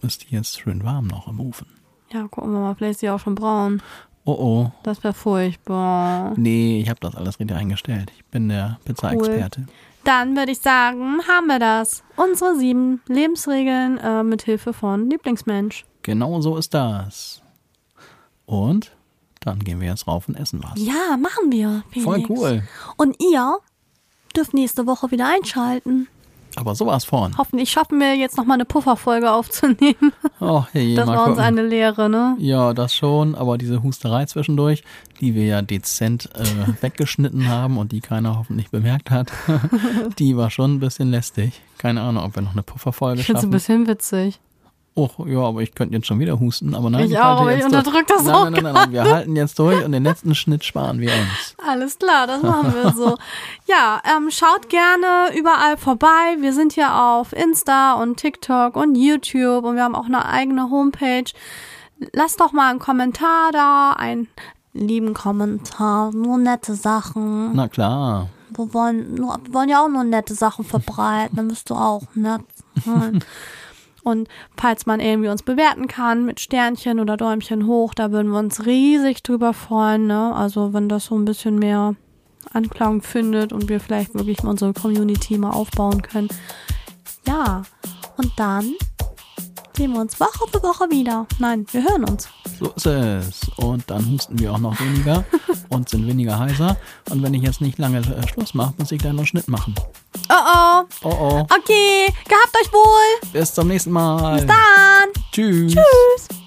ist die jetzt schön warm noch im Ofen. Ja, gucken wir mal, vielleicht ist die auch schon braun. Oh oh. Das wäre furchtbar. Nee, ich habe das alles richtig eingestellt. Ich bin der Pizza-Experte. Dann würde ich sagen, haben wir das. Unsere sieben Lebensregeln äh, mit Hilfe von Lieblingsmensch. Genau so ist das. Und dann gehen wir jetzt rauf und essen was. Ja, machen wir. Felix. Voll cool. Und ihr dürft nächste Woche wieder einschalten. Aber sowas von. Hoffentlich schaffen wir jetzt noch mal eine Pufferfolge aufzunehmen. [laughs] Oh, hey, Das war uns eine Lehre, ne? Ja, das schon, aber diese Husterei zwischendurch, die wir ja dezent äh, [laughs] weggeschnitten haben und die keiner hoffentlich bemerkt hat, [laughs] die war schon ein bisschen lästig. Keine Ahnung, ob wir noch eine Pufferfolge Ich finde es ein schaffen. bisschen witzig. Och, ja, aber ich könnte jetzt schon wieder husten, aber nein, Ich halte auch, aber ich unterdrück das nein, auch Nein, nein, nein, wir halten jetzt durch und den letzten Schnitt sparen wir uns. [laughs] Alles klar, das machen wir so. [laughs] Ja, ähm, schaut gerne überall vorbei. Wir sind hier auf Insta und TikTok und YouTube und wir haben auch eine eigene Homepage. Lasst doch mal einen Kommentar da, einen lieben Kommentar, nur nette Sachen. Na klar. Wir wollen, wir wollen ja auch nur nette Sachen verbreiten, dann bist du auch nett [laughs] sein. Und falls man irgendwie uns bewerten kann mit Sternchen oder Däumchen hoch, da würden wir uns riesig drüber freuen. Ne? Also wenn das so ein bisschen mehr Anklang findet und wir vielleicht wirklich mal unsere Community mal aufbauen können. Ja, und dann sehen wir uns Woche für Woche wieder. Nein, wir hören uns. So ist es. Und dann husten wir auch noch weniger [laughs] und sind weniger heiser. Und wenn ich jetzt nicht lange äh, Schluss mache, muss ich gleich noch Schnitt machen. Oh oh, Oh oh. okay, gehabt euch wohl. Bis zum nächsten Mal. Bis dann. Tschüss. Tschüss.